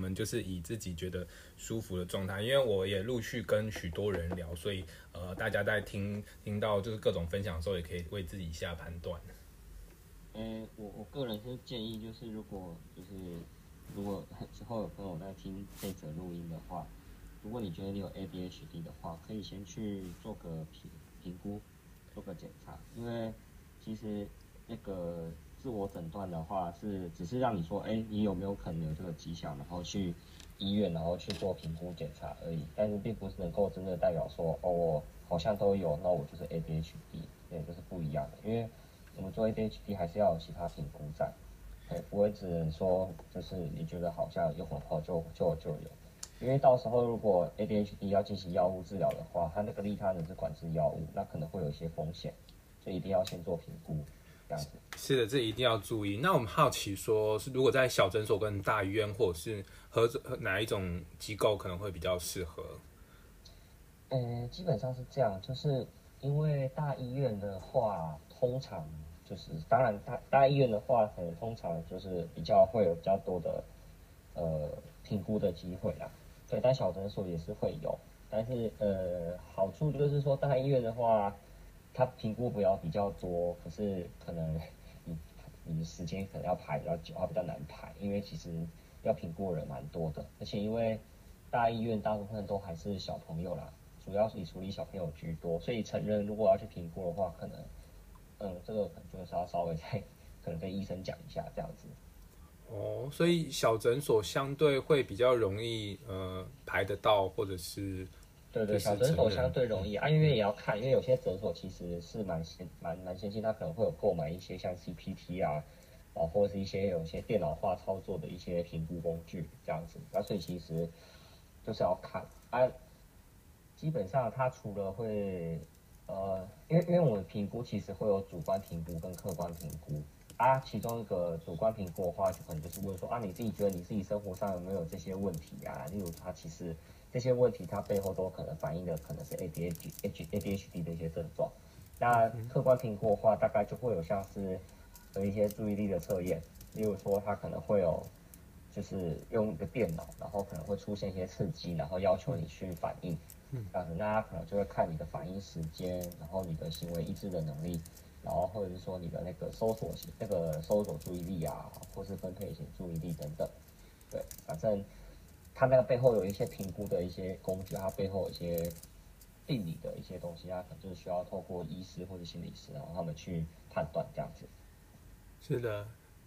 我们就是以自己觉得舒服的状态，因为我也陆续跟许多人聊，所以呃，大家在听听到就是各种分享的时候，也可以为自己下判断。呃，我我个人是建议，就是如果就是如果 之后有朋友在听这则录音的话，如果你觉得你有 ADHD 的话，可以先去做个评评估，做个检查，因为其实那个。自我诊断的话是只是让你说，哎，你有没有可能有这个迹象，然后去医院，然后去做评估检查而已，但是并不是能够真的代表说，哦，我好像都有，那我就是 ADHD，对，这是不一样的，因为我们做 ADHD 还是要有其他评估在，对，不会只能说就是你觉得好像有很好就就就有，因为到时候如果 ADHD 要进行药物治疗的话，它那个利他能是管制药物，那可能会有一些风险，所以一定要先做评估。是的，这一定要注意。那我们好奇说，是如果在小诊所跟大医院，或者是何哪一种机构可能会比较适合？嗯，基本上是这样，就是因为大医院的话，通常就是当然大大医院的话，可能通常就是比较会有比较多的呃评估的机会啦。对，但小诊所也是会有，但是呃好处就是说大医院的话。他评估不要比较多，可是可能你你的时间可能要排比较久，它比较难排，因为其实要评估的人蛮多的，而且因为大医院大部分都还是小朋友啦，主要是以处理小朋友居多，所以成人如果要去评估的话，可能嗯这个可能就是要稍微再 可能跟医生讲一下这样子。哦，所以小诊所相对会比较容易呃排得到，或者是。对对，小诊所相对容易啊，因为也要看，因为有些诊所其实是蛮先蛮蛮先进，他可能会有购买一些像 CPT 啊，啊或者是一些有一些电脑化操作的一些评估工具这样子，那所以其实就是要看啊，基本上它除了会呃，因为因为我们评估其实会有主观评估跟客观评估啊，其中一个主观评估的话，就可能就是问说啊，你自己觉得你自己生活上有没有这些问题啊？例如他其实。这些问题它背后都可能反映的可能是 ADHD、ADHD 的一些症状。那客观评估的话，大概就会有像是有一些注意力的测验，例如说他可能会有就是用一个电脑，然后可能会出现一些刺激，然后要求你去反应。嗯，那他可能就会看你的反应时间，然后你的行为抑制的能力，然后或者是说你的那个搜索型那个搜索注意力啊，或是分配型注意力等等。对，反正。它那个背后有一些评估的一些工具，它背后有一些病理的一些东西，它可能就是需要透过医师或者心理师，然后他们去判断这样子。是的，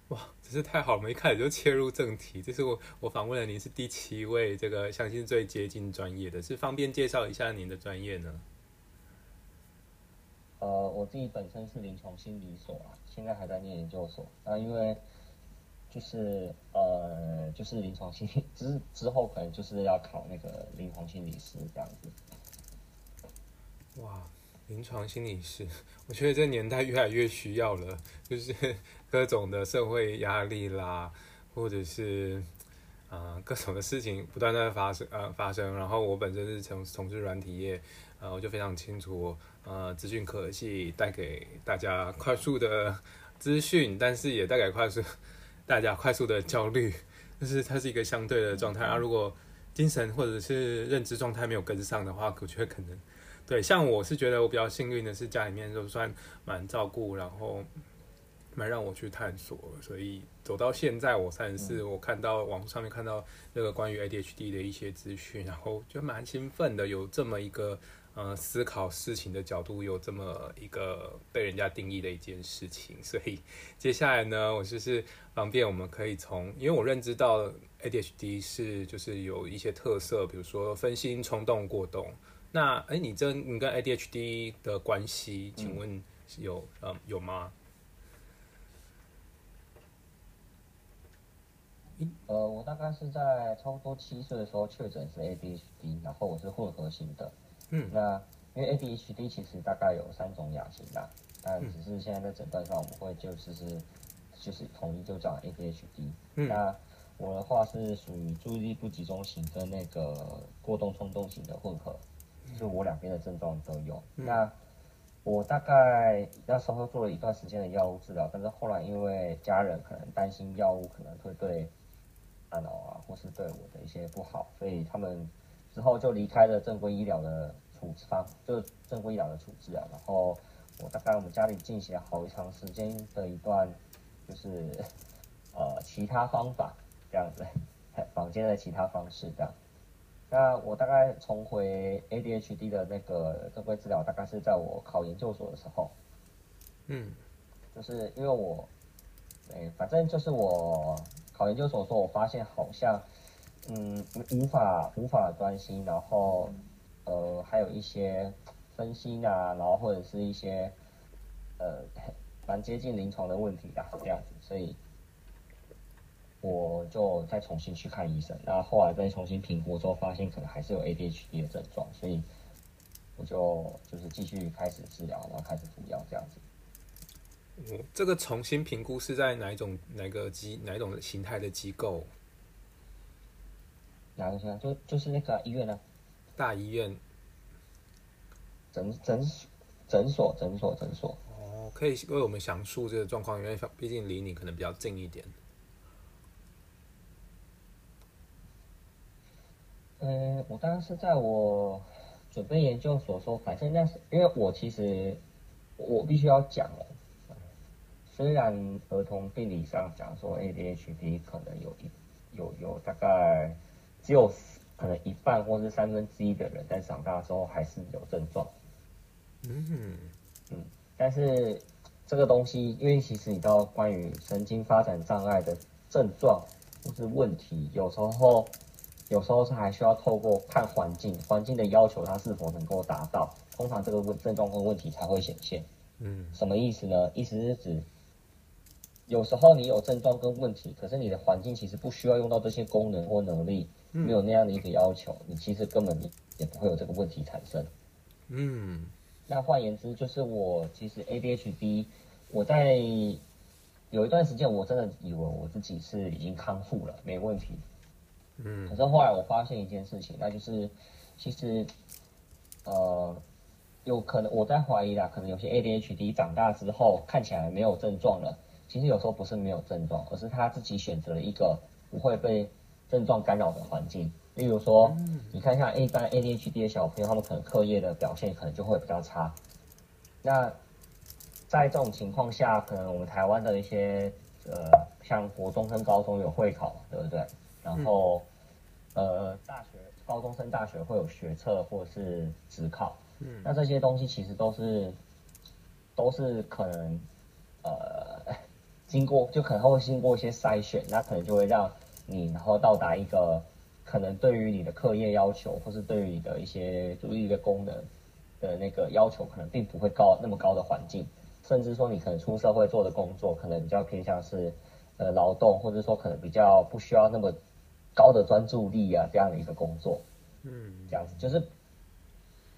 哇，真是太好了！一开始就切入正题，这是我我访问了您是第七位，这个相信最接近专业的，是方便介绍一下您的专业呢？呃，我自己本身是临床心理所啊，现在还在念研究所啊，因为。就是呃，就是临床心理，之之后可能就是要考那个临床心理师这样子。哇，临床心理师，我觉得这年代越来越需要了，就是 各种的社会压力啦，或者是啊各种的事情不断在发生呃发生。然后我本身是从从事软体业，呃，我就非常清楚呃资讯科技带给大家快速的资讯，但是也带给快速。大家快速的焦虑，但是它是一个相对的状态啊。如果精神或者是认知状态没有跟上的话，我觉得可能对。像我是觉得我比较幸运的是家里面都算蛮照顾，然后蛮让我去探索，所以走到现在我三十四，我看到网上面看到那个关于 ADHD 的一些资讯，然后就蛮兴奋的，有这么一个。呃，思考事情的角度有这么一个被人家定义的一件事情，所以 接下来呢，我就是方便我们可以从，因为我认知到 ADHD 是就是有一些特色，比如说分心、冲动、过动。那哎，你这你跟 ADHD 的关系，请问有呃有吗？呃，我大概是在差不多七岁的时候确诊是 ADHD，然后我是混合型的。嗯，那因为 ADHD 其实大概有三种亚型啦，但只是现在在诊断上我们会就是是就是统一就叫 ADHD。嗯，那我的话是属于注意力不集中型跟那个过动冲动型的混合，就我两边的症状都有。那我大概那时候做了一段时间的药物治疗，但是后来因为家人可能担心药物可能会对大脑啊，或是对我的一些不好，所以他们之后就离开了正规医疗的处置方，就是正规医疗的处置啊。然后我大概我们家里进行了好长时间的一段，就是呃其他方法这样子，房间的其他方式这样。那我大概重回 ADHD 的那个正规治疗，大概是在我考研究所的时候。嗯，就是因为我，哎，反正就是我考研究所的时候，我发现好像，嗯，无法无法专心，然后，呃，还有一些分心啊，然后或者是一些，呃，蛮接近临床的问题的这样子，所以。我就再重新去看医生，那后来再重新评估之后，发现可能还是有 ADHD 的症状，所以我就就是继续开始治疗，然后开始服药这样子。嗯，这个重新评估是在哪一种哪个机哪一种形态的机构？哪个机就就是那个医院呢？大医院？诊诊诊所诊所诊所。哦，可以为我们详述这个状况，因为毕竟离你可能比较近一点。嗯，我当时在我准备研究所说，反正那是因为我其实我必须要讲哦，虽然儿童病理上讲说 ADHD 可能有一有有大概只有可能一半或是三分之一的人在长大之后还是有症状，嗯嗯，但是这个东西，因为其实你知道关于神经发展障碍的症状或是问题，有时候。有时候是还需要透过看环境，环境的要求它是否能够达到，通常这个问症状跟问题才会显现。嗯，什么意思呢？意思是指有时候你有症状跟问题，可是你的环境其实不需要用到这些功能或能力，没有那样的一个要求，你其实根本你也不会有这个问题产生。嗯，那换言之，就是我其实 ADHD，我在有一段时间我真的以为我自己是已经康复了，没问题。嗯，可是后来我发现一件事情，那就是其实，呃，有可能我在怀疑啦，可能有些 ADHD 长大之后看起来没有症状了，其实有时候不是没有症状，而是他自己选择了一个不会被症状干扰的环境。例如说，你看像一般 ADHD 的小朋友，他们可能课业的表现可能就会比较差。那在这种情况下，可能我们台湾的一些呃，像国中跟高中有会考，对不对？然后，呃，大学高中生大学会有学测或是职考，嗯，那这些东西其实都是，都是可能，呃，经过就可能会经过一些筛选，那可能就会让你然后到达一个可能对于你的课业要求或是对于你的一些注意力的功能的那个要求，可能并不会高那么高的环境，甚至说你可能出社会做的工作，可能比较偏向是呃劳动，或者说可能比较不需要那么。高的专注力啊，这样的一个工作，嗯，这样子就是，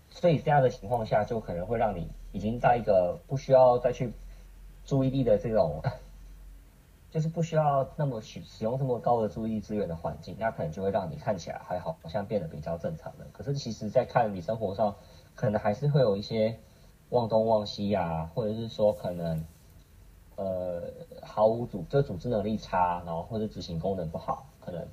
所以这样的情况下，就可能会让你已经在一个不需要再去注意力的这种，就是不需要那么使使用这么高的注意资源的环境，那可能就会让你看起来还好，好像变得比较正常的。可是其实，在看你生活上，可能还是会有一些忘东忘西呀，或者是说可能，呃，毫无组，就组织能力差，然后或者执行功能不好，可能。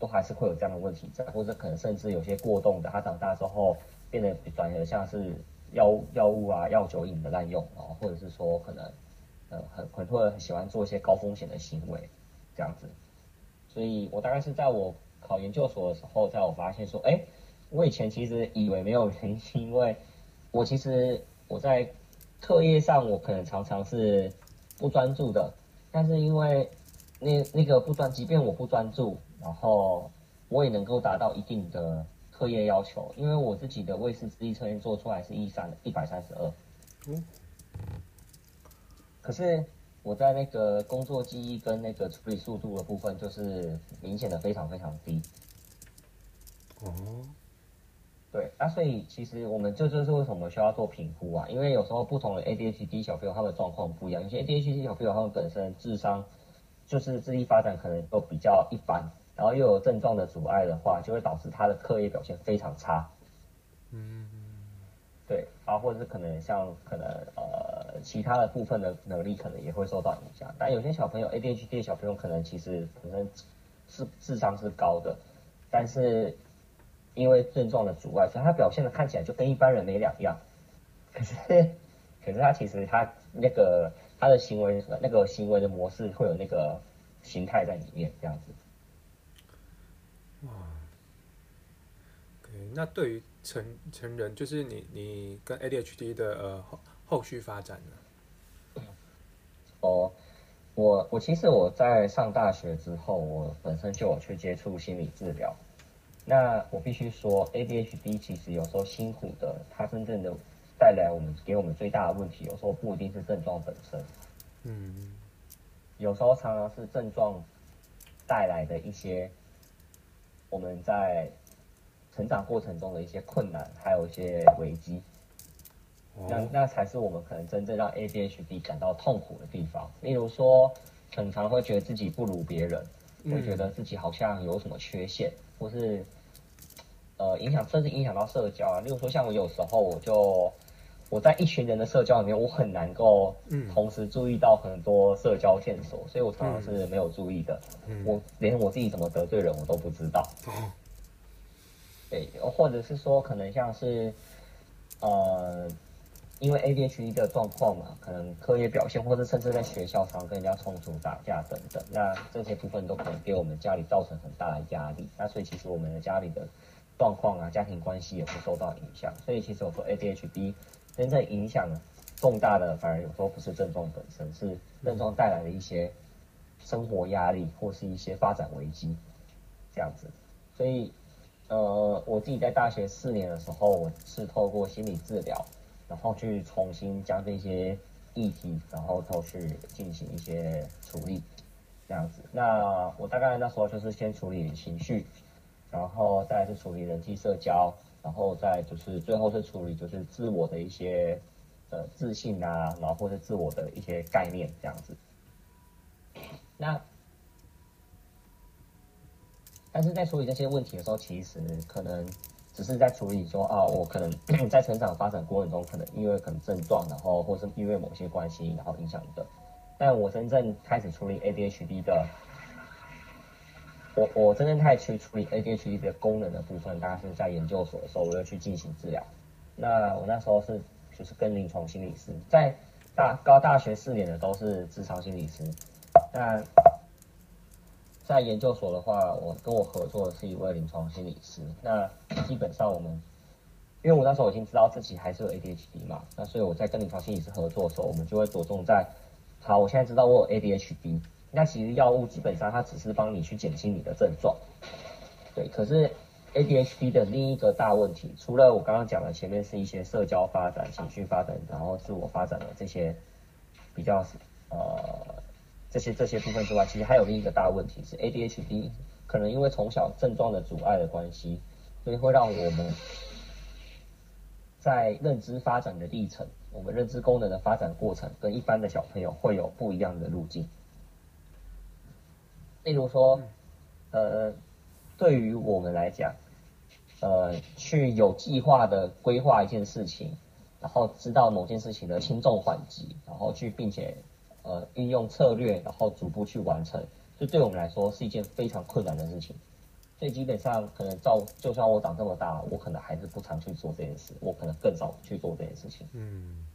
都还是会有这样的问题在，或者可能甚至有些过动的，他长大之后变得转而像是药药物啊、药酒瘾的滥用，然后或者是说可能呃很很多人很喜欢做一些高风险的行为这样子。所以我大概是在我考研究所的时候，在我发现说，哎，我以前其实以为没有原因，因为我其实我在课业上我可能常常是不专注的，但是因为那那个不专，即便我不专注。然后我也能够达到一定的课业要求，因为我自己的卫士智力测验做出来是一三一百三十二，嗯，可是我在那个工作记忆跟那个处理速度的部分，就是明显的非常非常低。哦，对，那所以其实我们这就是为什么需要做评估啊？因为有时候不同的 ADHD 小朋友他们的状况不一样，有些 ADHD 小朋友他们本身智商就是智力发展可能都比较一般。然后又有症状的阻碍的话，就会导致他的课业表现非常差。嗯，对，啊，或者是可能像可能呃其他的部分的能力可能也会受到影响。但有些小朋友 ADHD 小朋友可能其实本身是智商是高的，但是因为症状的阻碍，所以他表现的看起来就跟一般人没两样。可是，可是他其实他那个他的行为那个行为的模式会有那个形态在里面，这样子。哇，那对于成成人，就是你你跟 ADHD 的呃后后续发展呢？哦。我我其实我在上大学之后，我本身就有去接触心理治疗。那我必须说，ADHD 其实有时候辛苦的，它真正的带来我们给我们最大的问题，有时候不一定是症状本身。嗯。有时候常常是症状带来的一些我们在成长过程中的一些困难，还有一些危机。那那才是我们可能真正让 ADHD 感到痛苦的地方。例如说，很常会觉得自己不如别人，会觉得自己好像有什么缺陷，或是呃影响，甚至影响到社交啊。例如说，像我有时候我就我在一群人的社交里面，我很难够同时注意到很多社交线索，所以我常常是没有注意的。我连我自己怎么得罪人我都不知道。对，或者是说，可能像是呃。因为 ADHD 的状况嘛，可能课业表现，或者甚至在学校常跟人家冲突打架等等，那这些部分都可能给我们家里造成很大的压力。那所以其实我们的家里的状况啊，家庭关系也会受到影响。所以其实我说 ADHD 真正影响重大的，反而有时候不是症状本身，是症状带来的一些生活压力或是一些发展危机这样子。所以呃，我自己在大学四年的时候，我是透过心理治疗。然后去重新将这些议题，然后都去进行一些处理，这样子。那我大概那时候就是先处理情绪，然后再是处理人际社交，然后再就是最后是处理就是自我的一些呃自信啊，然后或者自我的一些概念这样子。那但是在处理这些问题的时候，其实可能。只是在处理说啊，我可能在成长发展过程中，可能因为可能症状，然后或是因为某些关系，然后影响的。但我真正开始处理 ADHD 的，我我真正开始去处理 ADHD 的功能的部分，大概是在研究所的时候，我要去进行治疗。那我那时候是就是跟临床心理师，在大高大学四年的都是智商心理师。那在研究所的话，我跟我合作的是一位临床心理师。那基本上我们，因为我那时候已经知道自己还是有 ADHD 嘛，那所以我在跟临床心理师合作的时候，我们就会着重在，好，我现在知道我有 ADHD，那其实药物基本上它只是帮你去减轻你的症状，对。可是 ADHD 的另一个大问题，除了我刚刚讲的前面是一些社交发展、情绪发展，然后自我发展的这些比较呃。这些这些部分之外，其实还有另一个大问题是 ADHD，可能因为从小症状的阻碍的关系，所以会让我们在认知发展的历程，我们认知功能的发展过程，跟一般的小朋友会有不一样的路径。例如说，呃，对于我们来讲，呃，去有计划的规划一件事情，然后知道某件事情的轻重缓急，然后去并且。呃，运用策略，然后逐步去完成，这对我们来说是一件非常困难的事情。所以基本上，可能照就算我长这么大，我可能还是不常去做这件事，我可能更少去做这件事情。嗯。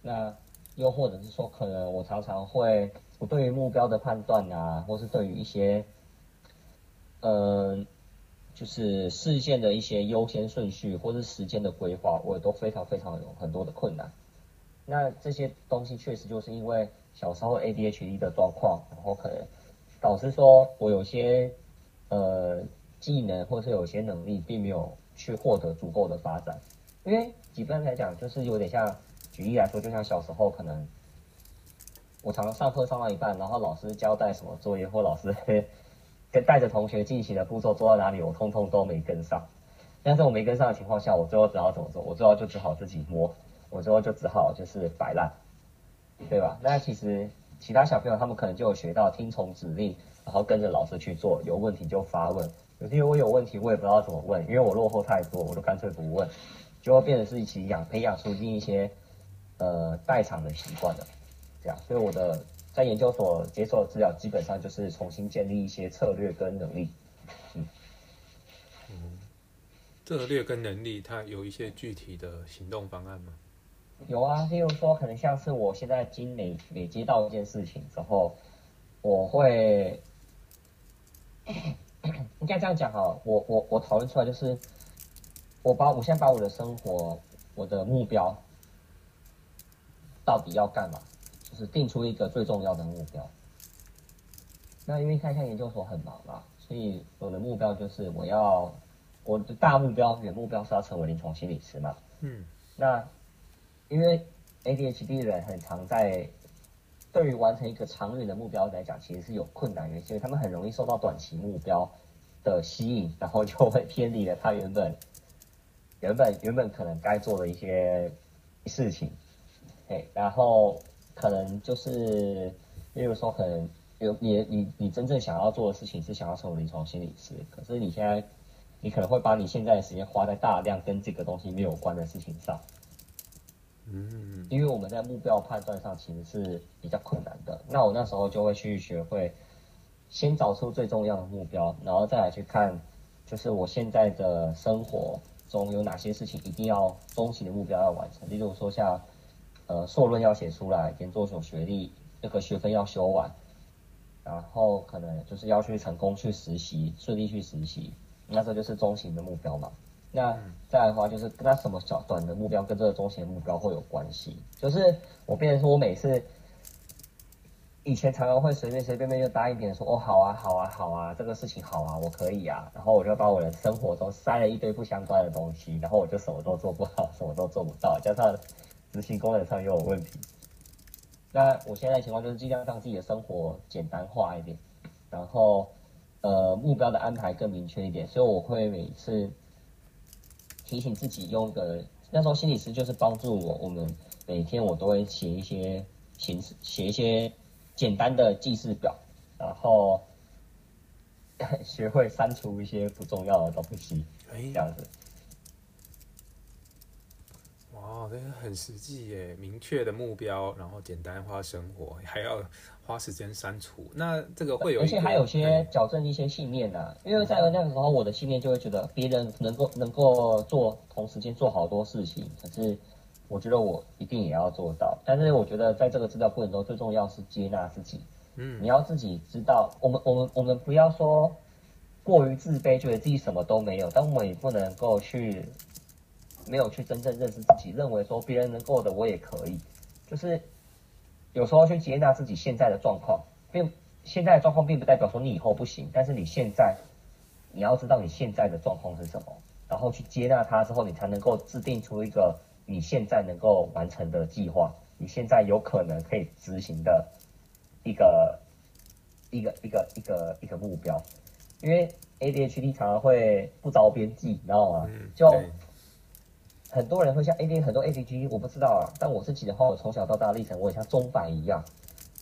那又或者是说，可能我常常会，我对于目标的判断啊，或是对于一些，嗯，就是事件的一些优先顺序，或是时间的规划，我也都非常非常有很多的困难。那这些东西确实就是因为小时候 ADHD 的状况，然后可能导致说我有些呃技能或是有些能力并没有去获得足够的发展。因为基本上来讲，就是有点像举例来说，就像小时候可能我常常上课上到一半，然后老师交代什么作业，或老师 跟带着同学进行的步骤做到哪里，我通通都没跟上。但是我没跟上的情况下，我最后只好怎么做？我最后就只好自己摸。我之后就只好就是摆烂，对吧？那其实其他小朋友他们可能就有学到听从指令，然后跟着老师去做，有问题就发问。有些我有问题，我也不知道怎么问，因为我落后太多，我都干脆不问，就会变成是一起养培养出一些呃代偿的习惯了，这样。所以我的在研究所接受的治疗，基本上就是重新建立一些策略跟能力。嗯，策略跟能力，它有一些具体的行动方案吗？有啊，例如说，可能像是我现在经累累接到一件事情之后，我会 应该这样讲哈，我我我讨论出来就是，我把我先把我的生活，我的目标到底要干嘛，就是定出一个最重要的目标。那因为看一下研究所很忙嘛，所以我的目标就是我要我的大目标、远目标是要成为临床心理师嘛。嗯，那。因为 ADHD 人很常在对于完成一个长远的目标来讲，其实是有困难，因为他们很容易受到短期目标的吸引，然后就会偏离了他原本原本原本可能该做的一些事情。哎，然后可能就是，例如说，可能有你你你真正想要做的事情是想要成为临床心理师，可是你现在你可能会把你现在的时间花在大量跟这个东西没有关的事情上。嗯，因为我们在目标判断上其实是比较困难的。那我那时候就会去学会，先找出最重要的目标，然后再来去看，就是我现在的生活中有哪些事情一定要中期的目标要完成。例如说像，呃，硕论要写出来，研究所学历这个学分要修完，然后可能就是要去成功去实习，顺利去实习，那这就是中型的目标嘛。那再来的话，就是跟他什么小短的目标跟这个中型目标会有关系。就是我变成说，我每次以前常常会随便随便便就答应别人说，哦，好啊，好啊，好啊，这个事情好啊，我可以啊。然后我就把我的生活中塞了一堆不相关的东西，然后我就什么都做不好，什么都做不到，加上执行功能上又有问题。那我现在情况就是尽量让自己的生活简单化一点，然后呃目标的安排更明确一点，所以我会每次。提醒自己用个那时候心理师就是帮助我，我们每天我都会写一些形式，写一些简单的记事表，然后 学会删除一些不重要的东西，这样子。哇，这个很实际耶，明确的目标，然后简单化生活，还要。花时间删除，那这个会有，而且还有些矫正一些信念呐。因为在那个时候，我的信念就会觉得别人能够能够做同时间做好多事情，可是我觉得我一定也要做到。但是我觉得在这个治疗过程中，最重要是接纳自己。嗯，你要自己知道，我们我们我们不要说过于自卑，觉得自己什么都没有，但我们也不能够去没有去真正认识自己，认为说别人能够的我也可以，就是。有时候去接纳自己现在的状况，并现在的状况并不代表说你以后不行，但是你现在你要知道你现在的状况是什么，然后去接纳它之后，你才能够制定出一个你现在能够完成的计划，你现在有可能可以执行的一个一个一个一个一个目标。因为 ADHD 常常会不着边际，你知道吗？就很多人会像 A D 很多 A D G 我不知道啊，但我自己的话，我从小到大历程，我也像钟摆一样，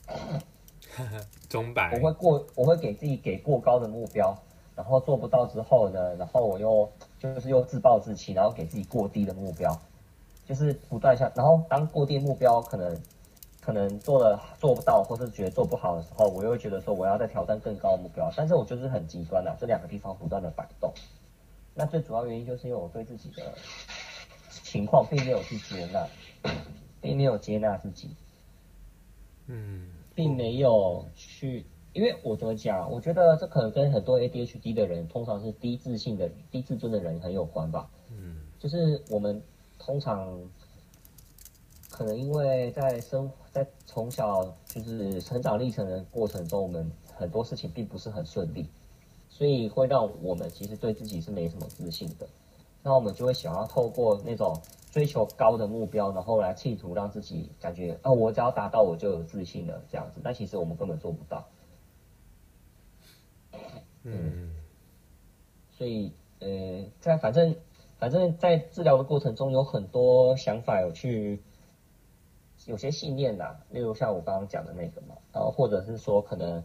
钟摆，我会过，我会给自己给过高的目标，然后做不到之后呢，然后我又就是又自暴自弃，然后给自己过低的目标，就是不断向，然后当过低目标可能可能做了做不到，或是觉得做不好的时候，我又会觉得说我要再挑战更高的目标，但是我就是很极端的，这两个地方不断的摆动，那最主要原因就是因为我对自己的。情况并没有去接纳，并没有接纳自己，嗯，并没有去，因为我怎么讲？我觉得这可能跟很多 ADHD 的人，通常是低自信的、低自尊的人很有关吧。嗯，就是我们通常可能因为在生在从小就是成长历程的过程中，我们很多事情并不是很顺利，所以会让我们其实对自己是没什么自信的。那我们就会想要透过那种追求高的目标，然后来企图让自己感觉，啊，我只要达到，我就有自信了，这样子。但其实我们根本做不到。嗯。所以，呃，在反正反正在治疗的过程中，有很多想法有去，有些信念呐，例如像我刚刚讲的那个嘛，然后或者是说可能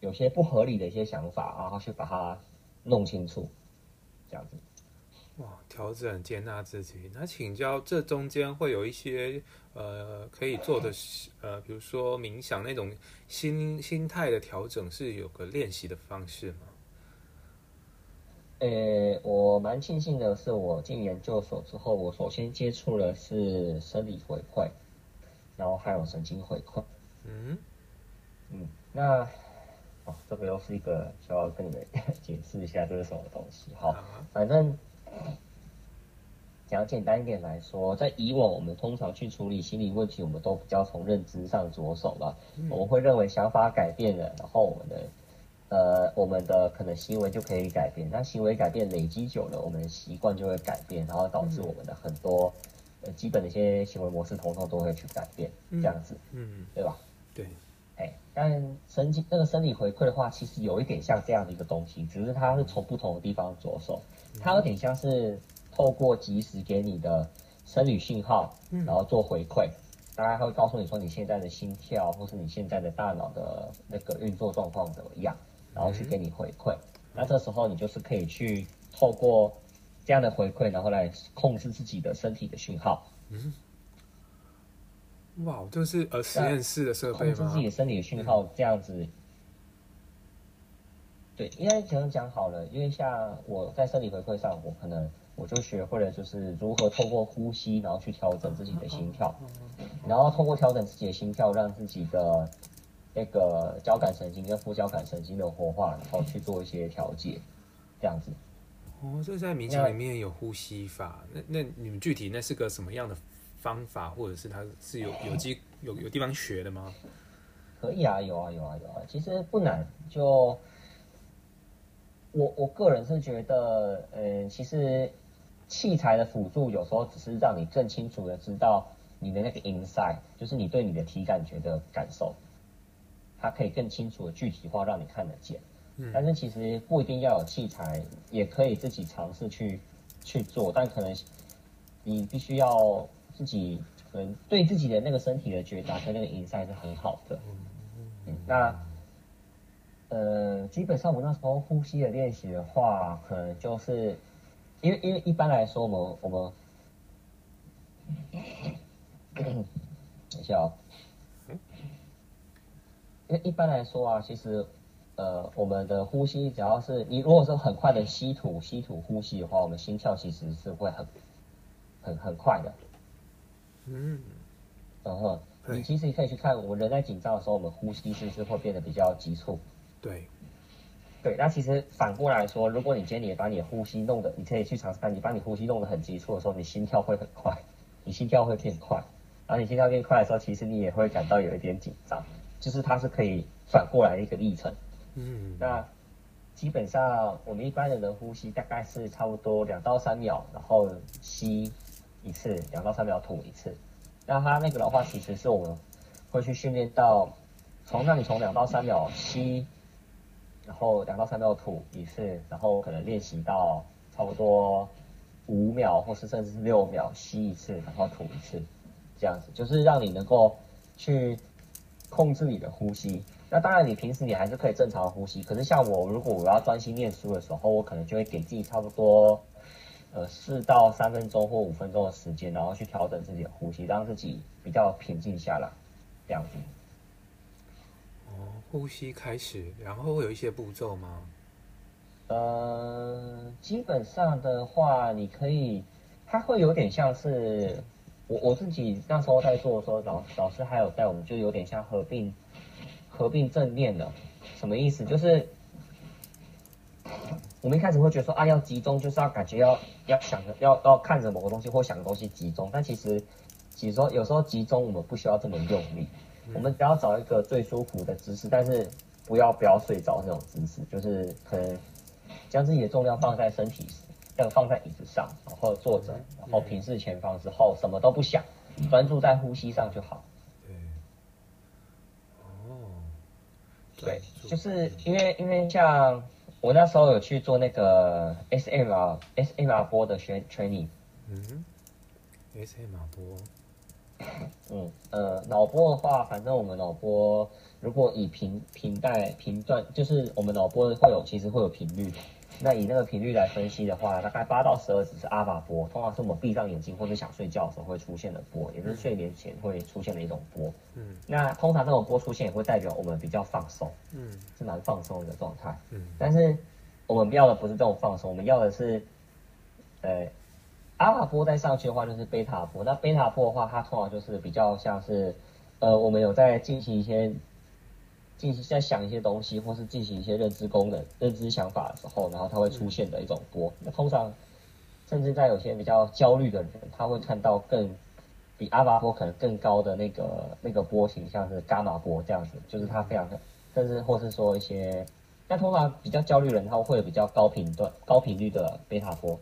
有些不合理的一些想法，然后去把它弄清楚。这样子，哇，调整接纳自己。那请教，这中间会有一些呃可以做的 呃，比如说冥想那种心心态的调整，是有个练习的方式吗？呃，我蛮庆幸的是，我进研究所之后，我首先接触的是生理回馈，然后还有神经回馈。嗯嗯，那哦，这个又是一个需要跟你们 解释一下这是什么东西。好，反正讲简单一点来说，在以往我们通常去处理心理问题，我们都比较从认知上着手了。我们会认为想法改变了，然后我们的。呃，我们的可能行为就可以改变，那行为改变累积久了，我们的习惯就会改变，然后导致我们的很多呃基本的一些行为模式，统统都会去改变，这样子，嗯，对吧？对，哎，但神经那个生理回馈的话，其实有一点像这样的一个东西，只是它是从不同的地方着手，它有点像是透过及时给你的生理信号，然后做回馈，大概会告诉你说你现在的心跳，或是你现在的大脑的那个运作状况怎么样。然后去给你回馈，那这时候你就是可以去透过这样的回馈，然后来控制自己的身体的讯号。嗯，哇，这是呃实验室的设备吗？控制自己的身体的讯号，这样子。对，应该这样讲好了，因为像我在生理回馈上，我可能我就学会了，就是如何透过呼吸，然后去调整自己的心跳，然后通过调整自己的心跳，让自己的。那个交感神经跟副交感神经的活化，然后去做一些调节，这样子。哦，这在冥想里面有呼吸法。那那你们具体那是个什么样的方法，或者是他是有有机有有地方学的吗？可以啊，有啊，有啊，有啊。其实不难。就我我个人是觉得，嗯，其实器材的辅助有时候只是让你更清楚的知道你的那个 inside，就是你对你的体感觉的感受。它可以更清楚的具体化，让你看得见。嗯，但是其实不一定要有器材，也可以自己尝试去去做。但可能你必须要自己可能对自己的那个身体的觉察跟那个 insight 是很好的。嗯，那呃，基本上我那时候呼吸的练习的话，可能就是因为因为一般来说，我们我们等一下哦。因为一般来说啊，其实，呃，我们的呼吸只要是你如果说很快的吸吐、吸吐呼吸的话，我们心跳其实是会很、很、很快的。嗯，然后你其实可以去看，我们人在紧张的时候，我们呼吸是不是会变得比较急促？对，对。那其实反过来说，如果你今天你把你的呼吸弄得，你可以去尝试看，你把你呼吸弄得很急促的时候，你心跳会很快，你心跳会变快。然后你心跳变快的时候，其实你也会感到有一点紧张。就是它是可以反过来的一个历程，嗯，那基本上我们一般人的呼吸大概是差不多两到三秒，然后吸一次，两到三秒吐一次。那它那个的话，其实是我们会去训练到，从那你从两到三秒吸，然后两到三秒吐一次，然后可能练习到差不多五秒，或是甚至是六秒吸一次，然后吐一次，这样子，就是让你能够去。控制你的呼吸，那当然你平时你还是可以正常呼吸。可是像我，如果我要专心念书的时候，我可能就会给自己差不多呃四到三分钟或五分钟的时间，然后去调整自己的呼吸，让自己比较平静下来，这样子。哦，呼吸开始，然后会有一些步骤吗？呃，基本上的话，你可以，它会有点像是。我我自己那时候在做的时候，老老师还有带我们，就有点像合并合并正念的，什么意思？就是我们一开始会觉得说啊，要集中就是要感觉要要想着要要看着某个东西或想的东西集中，但其实其实说有时候集中我们不需要这么用力，我们只要找一个最舒服的姿势，但是不要不要睡着那种姿势，就是可能将自己的重量放在身体。要放在椅子上，然后坐着，然后平视前方之后，什么都不想，专注在呼吸上就好。对，就是因为因为像我那时候有去做那个 S M R S M R 波的学 training。嗯，S M R 波。嗯呃，脑波的话，反正我们脑波如果以频频带频段，就是我们脑波会有，其实会有频率。那以那个频率来分析的话，大概八到十二只是阿法波，通常是我们闭上眼睛或者想睡觉的时候会出现的波，也是睡眠前会出现的一种波。嗯，那通常这种波出现也会代表我们比较放松，嗯，是蛮放松的状态。嗯，但是我们要的不是这种放松，我们要的是，呃，阿法波再上去的话就是贝塔波，那贝塔波的话，它通常就是比较像是，呃，我们有在进行一些。进行在想一些东西，或是进行一些认知功能、认知想法的时候，然后它会出现的一种波。那通常，甚至在有些比较焦虑的人，他会看到更比阿巴波可能更高的那个那个波形，像是伽马波这样子，就是它非常，甚至或是说一些，但通常比较焦虑人，他会有比较高频段、高频率的贝塔波。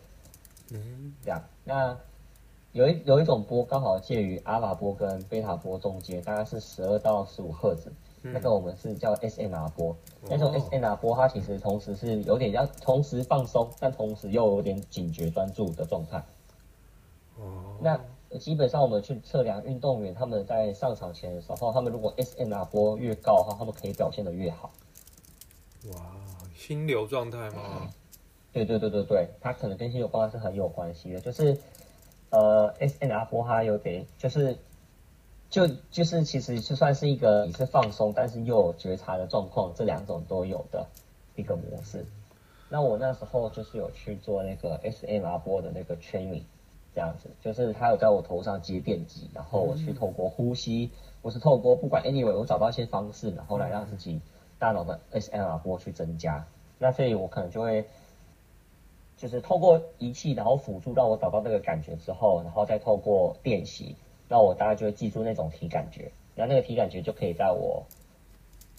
嗯，这样。那有一有一种波刚好介于阿法波跟贝塔波中间，大概是十二到十五赫兹。那个我们是叫 SNR 波，那种 SNR 波它其实同时是有点要同时放松，但同时又有点警觉专注的状态。哦。那基本上我们去测量运动员他们在上场前的时候，他们如果 SNR 波越高的话，他们可以表现的越好。哇，心流状态吗？对对对对对，它可能跟心流状态是很有关系的，就是呃 SNR 波它有点就是。就就是其实就算是一个你是放松，但是又有觉察的状况，这两种都有的一个模式。那我那时候就是有去做那个 SMR 波的那个 training，这样子，就是他有在我头上接电极，然后我去透过呼吸，我是透过不管 anyway，我找到一些方式，然后来让自己大脑的 SMR 波去增加。那所以我可能就会就是透过仪器，然后辅助让我找到那个感觉之后，然后再透过练习。那我大概就会记住那种体感觉，那那个体感觉就可以在我，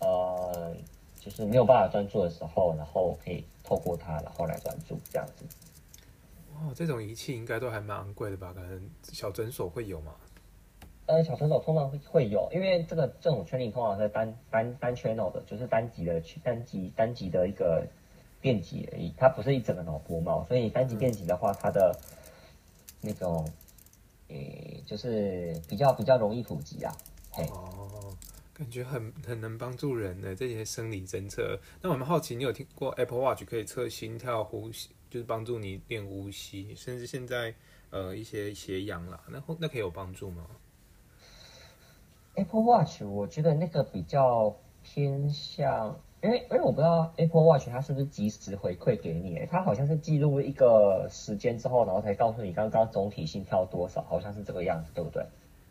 呃，就是没有办法专注的时候，然后可以透过它，然后来专注这样子。哇，这种仪器应该都还蛮昂贵的吧？可能小诊所会有吗？呃，小诊所通常会会有，因为这个这种圈里通常是单单单 channel 的，就是单极的单极单极的一个电极而已，它不是一整个脑波嘛，所以单极电极的话，它的那种。诶，就是比较比较容易普及啊。哦，感觉很很能帮助人的这些生理侦测。那我们好奇，你有听过 Apple Watch 可以测心跳、呼吸，就是帮助你练呼吸，甚至现在呃一些血氧啦，那那可以有帮助吗？Apple Watch 我觉得那个比较偏向。因为因为我不知道 Apple Watch 它是不是及时回馈给你，它好像是记录一个时间之后，然后才告诉你刚刚总体心跳多少，好像是这个样子，对不对？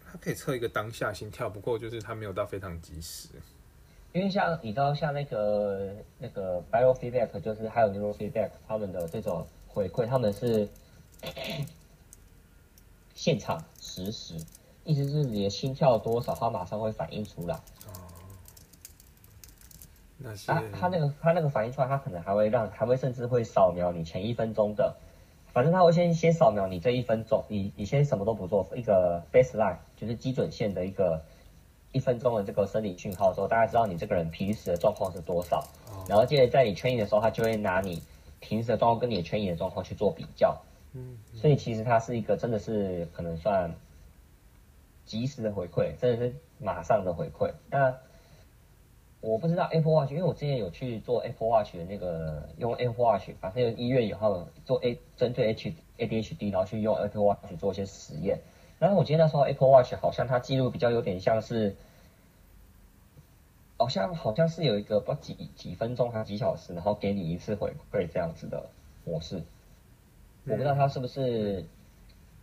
它可以测一个当下心跳，不过就是它没有到非常及时。因为像你知道像那个那个 Biofeedback，就是还有 Neurofeedback，他们的这种回馈，他们是 现场实时，意思是你的心跳多少，它马上会反映出来。他他那个他那个反应出来，他可能还会让，还会甚至会扫描你前一分钟的，反正他会先先扫描你这一分钟，你你先什么都不做，一个 baseline 就是基准线的一个一分钟的这个生理讯号之后，大家知道你这个人平时的状况是多少，然后接着在你 training 的时候，他就会拿你平时的状况跟你的 training 的状况去做比较，嗯，所以其实它是一个真的是可能算及时的回馈，真的是马上的回馈，那。我不知道 Apple Watch，因为我之前有去做 Apple Watch 的那个用 Apple Watch，反正医院以后做 A 针对 H ADHD，然后去用 Apple Watch 做一些实验。然后我记得那时候 Apple Watch 好像它记录比较有点像是，好像好像是有一个不几几分钟还几小时，然后给你一次回馈这样子的模式。我不知道它是不是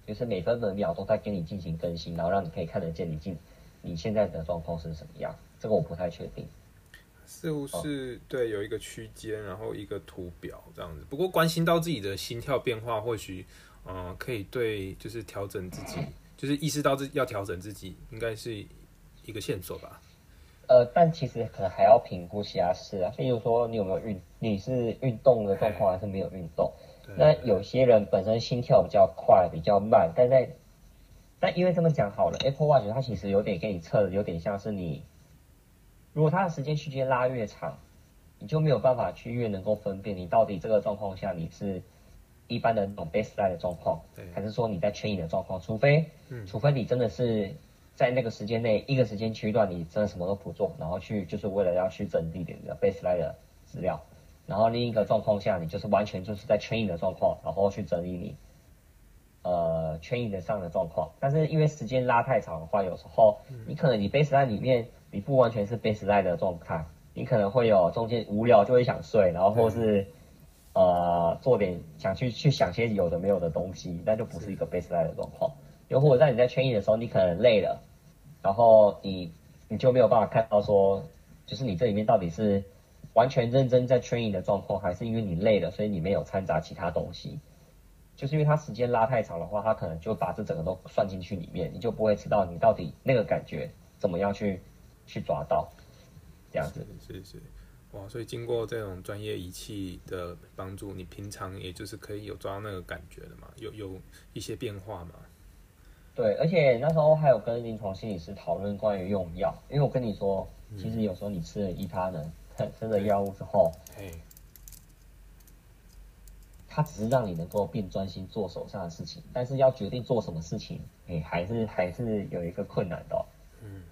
就是每分每秒都在给你进行更新，然后让你可以看得见你进你现在的状况是什么样，这个我不太确定。似乎是对有一个区间，然后一个图表这样子。不过关心到自己的心跳变化，或许嗯可以对就是调整自己，就是意识到自要调整自己，应该是一个线索吧。呃，但其实可能还要评估其他事啊，例如说你有没有运，你是运动的状况还是没有运动？那有些人本身心跳比较快，比较慢，但在但因为这么讲好了，Apple Watch 它其实有点给你测的，有点像是你。如果它的时间区间拉越长，你就没有办法去越能够分辨你到底这个状况下你是一般的那种 baseline 的状况，还是说你在圈影的状况。除非，除非你真的是在那个时间内一个时间区段你真的什么都不做，然后去就是为了要去整理你的 baseline 的资料，然后另一个状况下，你就是完全就是在 training 的状况，然后去整理你呃 training 的上的状况。但是因为时间拉太长的话，有时候你可能你 baseline 里面你不完全是 baseline 的状态，你可能会有中间无聊就会想睡，然后或是呃做点想去去想些有的没有的东西，那就不是一个 baseline 的状况。又或者在你在 training 的时候，你可能累了，然后你你就没有办法看到说，就是你这里面到底是完全认真在 training 的状况，还是因为你累了，所以你没有掺杂其他东西。就是因为它时间拉太长的话，它可能就把这整个都算进去里面，你就不会知道你到底那个感觉怎么样去去抓到，这样子。是是是，哇！所以经过这种专业仪器的帮助，你平常也就是可以有抓到那个感觉的嘛，有有一些变化嘛。对，而且那时候还有跟临床心理师讨论关于用药，因为我跟你说，其实有时候你吃了伊他能吃了药物之后，嘿，它只是让你能够变专心做手上的事情，但是要决定做什么事情，哎，还是还是有一个困难的哦、嗯。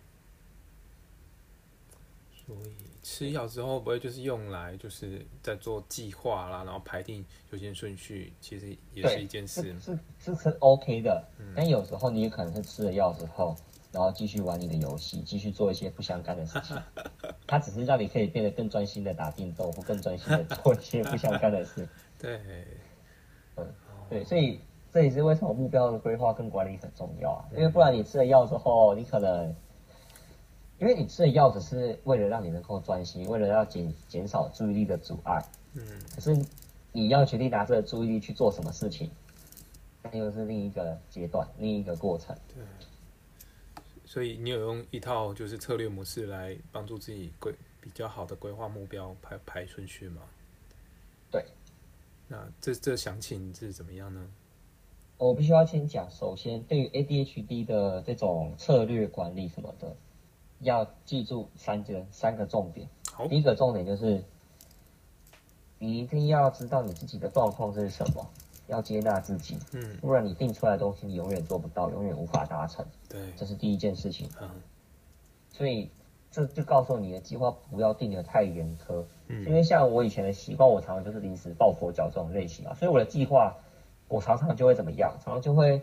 所以吃药之后，不会就是用来就是在做计划啦，然后排定优先顺序，其实也是一件事是。是是是 OK 的，但有时候你也可能是吃了药之后，然后继续玩你的游戏，继续做一些不相干的事情。它只是让你可以变得更专心的打电动，或更专心的做一些不相干的事。对，嗯对，所以这也是为什么目标的规划跟管理很重要啊，因为不然你吃了药之后，你可能，因为你吃了药只是为了让你能够专心，为了要减减少注意力的阻碍，嗯，可是你要决定拿这个注意力去做什么事情，那又是另一个阶段，另一个过程。对所以你有用一套就是策略模式来帮助自己规比较好的规划目标排排顺序吗？对。那这这详情是怎么样呢？我必须要先讲，首先对于 ADHD 的这种策略管理什么的，要记住三个三个重点。好第一个重点就是，你一定要知道你自己的状况是什么，要接纳自己，嗯，不然你定出来的东西你永远做不到，永远无法达成，对，这是第一件事情。嗯所以这就告诉你的计划不要定的太严苛，嗯因为像我以前的习惯，我常常就是临时抱佛脚这种类型啊，所以我的计划我常常就会怎么样，常常就会，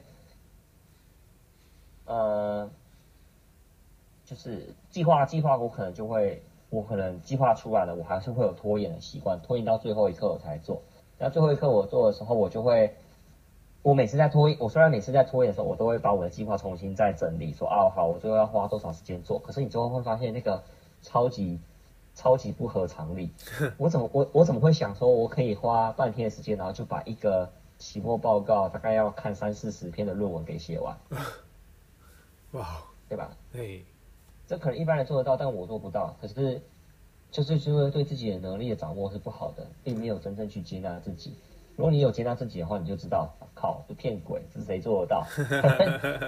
呃，就是计划计划我可能就会，我可能计划出来了，我还是会有拖延的习惯，拖延到最后一刻我才做，那最后一刻我做的时候，我就会。我每次在拖延，我虽然每次在拖延的时候，我都会把我的计划重新再整理，说啊好，我最后要花多少时间做。可是你最后会发现那个超级超级不合常理。我怎么我我怎么会想说我可以花半天的时间，然后就把一个期末报告大概要看三四十篇的论文给写完，哇，对吧？对，这可能一般人做得到，但我做不到。可是就是因为对自己的能力的掌握是不好的，并没有真正去接纳自己。如果你有接纳自己的话，你就知道，靠，这骗鬼，这谁做得到？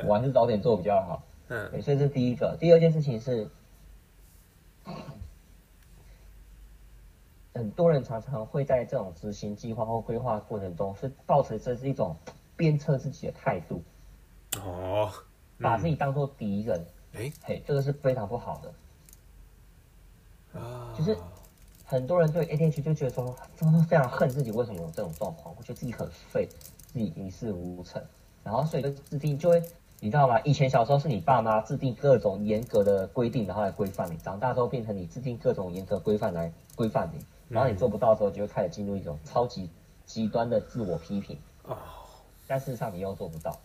我还是早点做比较好。嗯对，所以这是第一个。第二件事情是，很多人常常会在这种执行计划或规划过程中，是抱持这是一种鞭策自己的态度，哦，把自己当做敌人。哎嘿，这个是非常不好的。啊，就是很多人对 ADHD 就觉得说，真的非常恨自己为什么有这种状况，我觉得自己很废，自己一事无成，然后所以就制定就会，你知道吗？以前小时候是你爸妈制定各种严格的规定，然后来规范你，长大之后变成你制定各种严格规范来规范你，然后你做不到的时候，就会开始进入一种超级极端的自我批评，哦，但事实上你又做不到，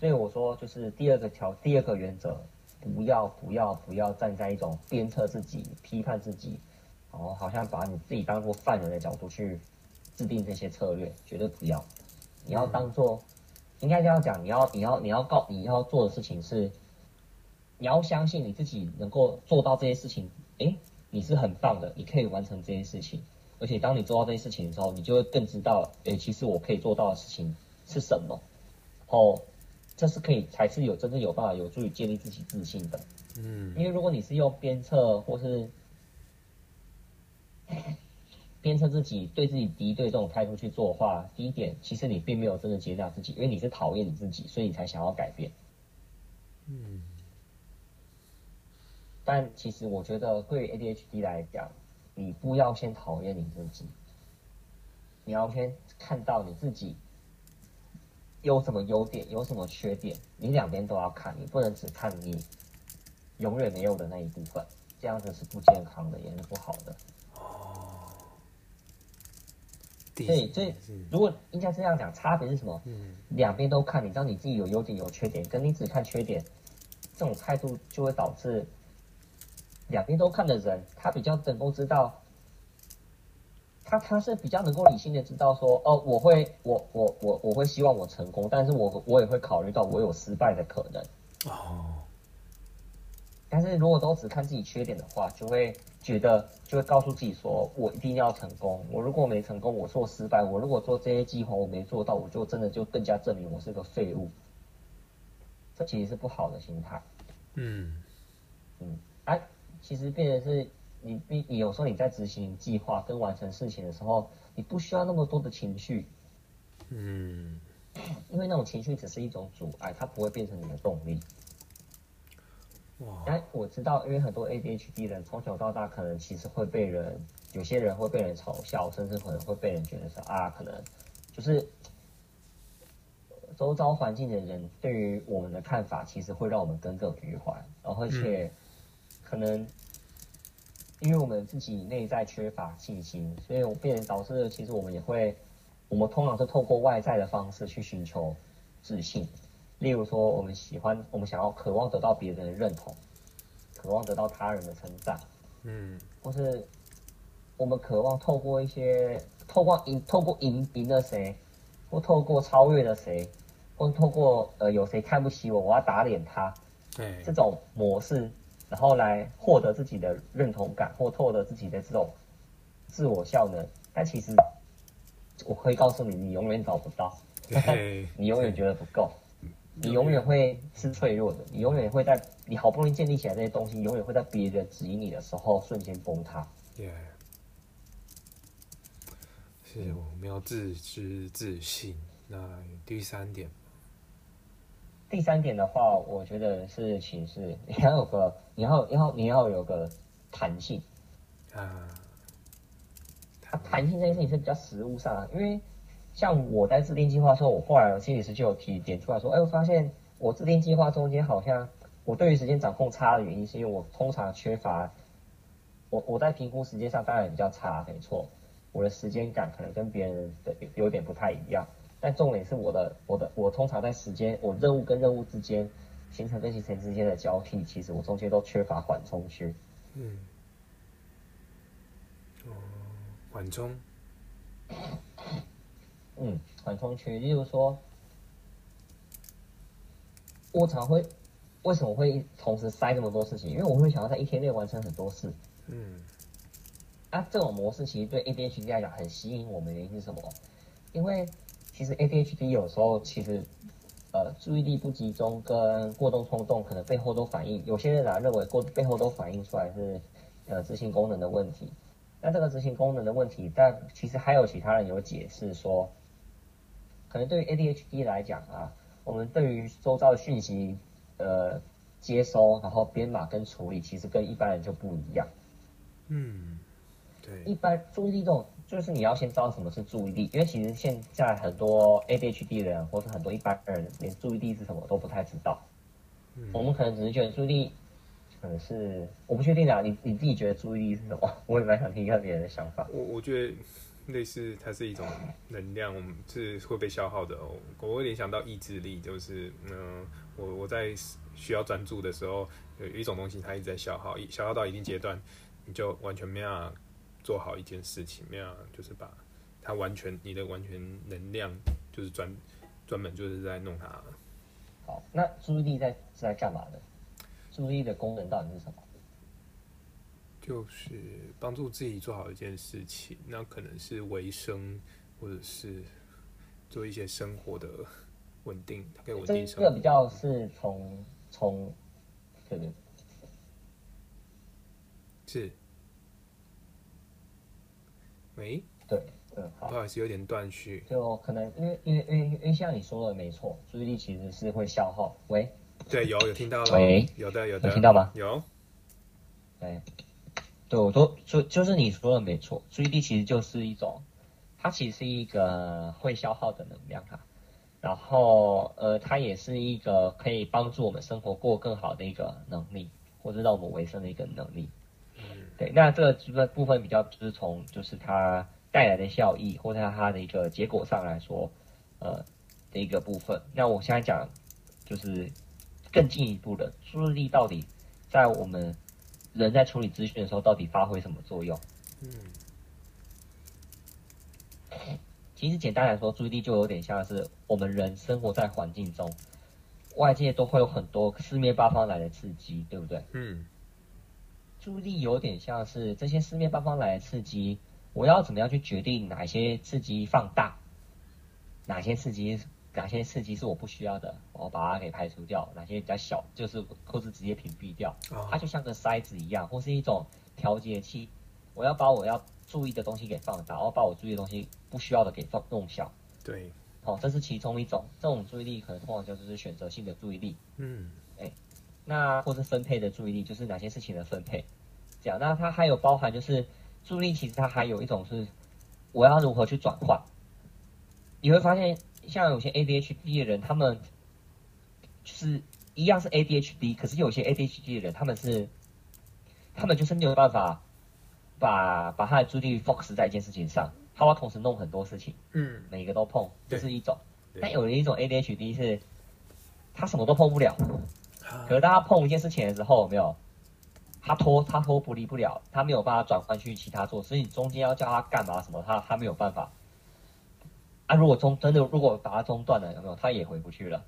所以我说就是第二个条，第二个原则，不要不要不要站在一种鞭策自己、批判自己，然后好像把你自己当做犯人的角度去制定这些策略，绝对不要。你要当做，应该这样讲，你要你要你要告你要做的事情是，你要相信你自己能够做到这些事情，诶，你是很棒的，你可以完成这些事情。而且当你做到这些事情的时候，你就会更知道，诶，其实我可以做到的事情是什么。哦，这是可以才是有真正有办法有助于建立自己自信的。嗯因为如果你是用鞭策或是鞭策自己、对自己敌对这种态度去做的话，第一点，其实你并没有真的接纳自己，因为你是讨厌你自己，所以你才想要改变。嗯但其实我觉得对于 ADHD 来讲，你不要先讨厌你自己，你要先看到你自己有什么优点，有什么缺点，你两边都要看，你不能只看你永远没有的那一部分，这样子是不健康的，也是不好的。哦，所以，所以如果应该这样讲，差别是什么？嗯，两边都看，你知道你自己有优点有缺点，跟你只看缺点，这种态度就会导致两边都看的人，他比较能够知道，他他是比较能够理性的知道说，哦，我会，我我我我会希望我成功，但是我我也会考虑到我有失败的可能。哦，但是如果都只看自己缺点的话，就会觉得就会告诉自己说，我一定要成功。我如果没成功，我做失败。我如果做这些计划我没做到，我就真的就更加证明我是个废物。这其实是不好的心态。嗯嗯，哎、其实变成是你你你有时候你在执行计划跟完成事情的时候，你不需要那么多的情绪，嗯，因为那种情绪只是一种阻碍，它不会变成你的动力。哇，哎，我知道，因为很多 ADHD 人从小到大可能其实会被人，有些人会被人嘲笑，甚至可能会被人觉得说啊，可能就是呃周遭环境的人对于我们的看法，其实会让我们耿耿于怀，然后而且可能因为我们自己内在缺乏信心，所以我变导致了其实我们也会，我们通常是透过外在的方式去寻求自信。例如说，我们喜欢，我们想要渴望得到别人的认同，渴望得到他人的称赞，嗯或是我们渴望透过一些透过赢透过赢赢了谁，或透过超越了谁，或透过呃有谁看不起我，我要打脸他对这种模式，然后来获得自己的认同感，或获得自己的这种自我效能。但其实我可以告诉你，你永远找不到。对，你永远觉得不够，你永远会是脆弱的，你永远会在你好不容易建立起来这些东西，永远会在别人指引你的时候瞬间崩塌。耶，是我们要自知自信。那第三点，第三点的话，我觉得是其实你要有个，你要要你要有个弹性。啊，啊，弹性这件事情是比较实务上的，因为像我在制定计划的时候，我后来心理师就有提点出来说，哎，我发现我制定计划中间好像我对于时间掌控差的原因，是因为我通常缺乏，我我在评估时间上当然比较差，没错，我的时间感可能跟别人的有有点不太一样，但重点是我的我的我通常在时间我任务跟任务之间，行程跟行程之间的交替，其实我中间都缺乏缓冲区。嗯，哦，缓冲，嗯，缓冲区，例如说，我常会为什么会同时塞这么多事情？因为我会想要在一天内完成很多事。嗯啊，这种模式其实对 ADHD 来讲很吸引我们的原因是什么？因为其实 ADHD 有时候其实呃注意力不集中跟过度冲动可能背后都反映，有些人啊认为过背后都反映出来是呃执行功能的问题。那这个执行功能的问题，但其实还有其他人有解释说，可能对于 ADHD 来讲啊，我们对于周遭的讯息呃接收，然后编码跟处理，其实跟一般人就不一样。嗯，对，一般注意力这种，就是你要先知道什么是注意力，因为其实现在很多 ADHD 的人，或是很多一般人，连注意力是什么都不太知道。嗯我们可能只是觉得注意力，可能是我不确定啊，你你自己觉得注意力是什么？我也蛮想听一下别人的想法。我我觉得类似它是一种能量，我们是会被消耗的哦。我会联想到意志力，就是嗯、我我在需要专注的时候，有一种东西它一直在消耗，消耗到一定阶段，你就完全没办法做好一件事情，没办法就是把它完全你的完全能量就是专专门就是在弄它。好，那注意力在是在干嘛的？注意力的功能到底是什么？就是帮助自己做好一件事情，那可能是维生，或者是做一些生活的稳定，它可以稳定生活。这个比较是从从对对是，喂，对嗯好不。好意思，有点断续。就可能因为因为因为因为像你说的没错，注意力其实是会消耗。喂，对，有有听到了喂，有的有的，有听到吗？有，对，对我都就就是你说的没错，注意力其实就是一种，它其实是一个会消耗的能量哈。然后呃，它也是一个可以帮助我们生活过更好的一个能力，或者让我们维生的一个能力。对，那这个部分部分比较就是从就是它带来的效益，或者它的一个结果上来说，呃的一个部分。那我现在讲就是更进一步的注意力到底在我们人在处理资讯的时候到底发挥什么作用？嗯，其实简单来说，注意力就有点像是我们人生活在环境中，外界都会有很多四面八方来的刺激，对不对？嗯。注意力有点像是这些四面八方来的刺激，我要怎么样去决定哪些刺激放大，哪些刺激哪些刺激是我不需要的，我把它给排除掉，哪些比较小就是或是直接屏蔽掉。它就像个筛子一样，或是一种调节器，我要把我要注意的东西给放大，然后把我注意的东西不需要的给放弄小。对，好，这是其中一种，这种注意力可能通常就是选择性的注意力。嗯。那或是分配的注意力，就是哪些事情的分配，这样。那它还有包含就是注意力，其实它还有一种是我要如何去转换。你会发现，像有些 ADHD 的人，他们就是一样是 ADHD，可是有些 ADHD 的人，他们是他们就是没有办法把把他的注意力 focus 在一件事情上，他要同时弄很多事情，嗯，每个都碰，这是一种。但有一种 ADHD 是，他什么都碰不了。可是当他碰一件事情的时候，没有，他拖他拖不离不了，他没有办法转换去其他做，所以你中间要叫他干嘛什么，他他没有办法。啊，如果中真的如果把它中断了，有没有？他也回不去了。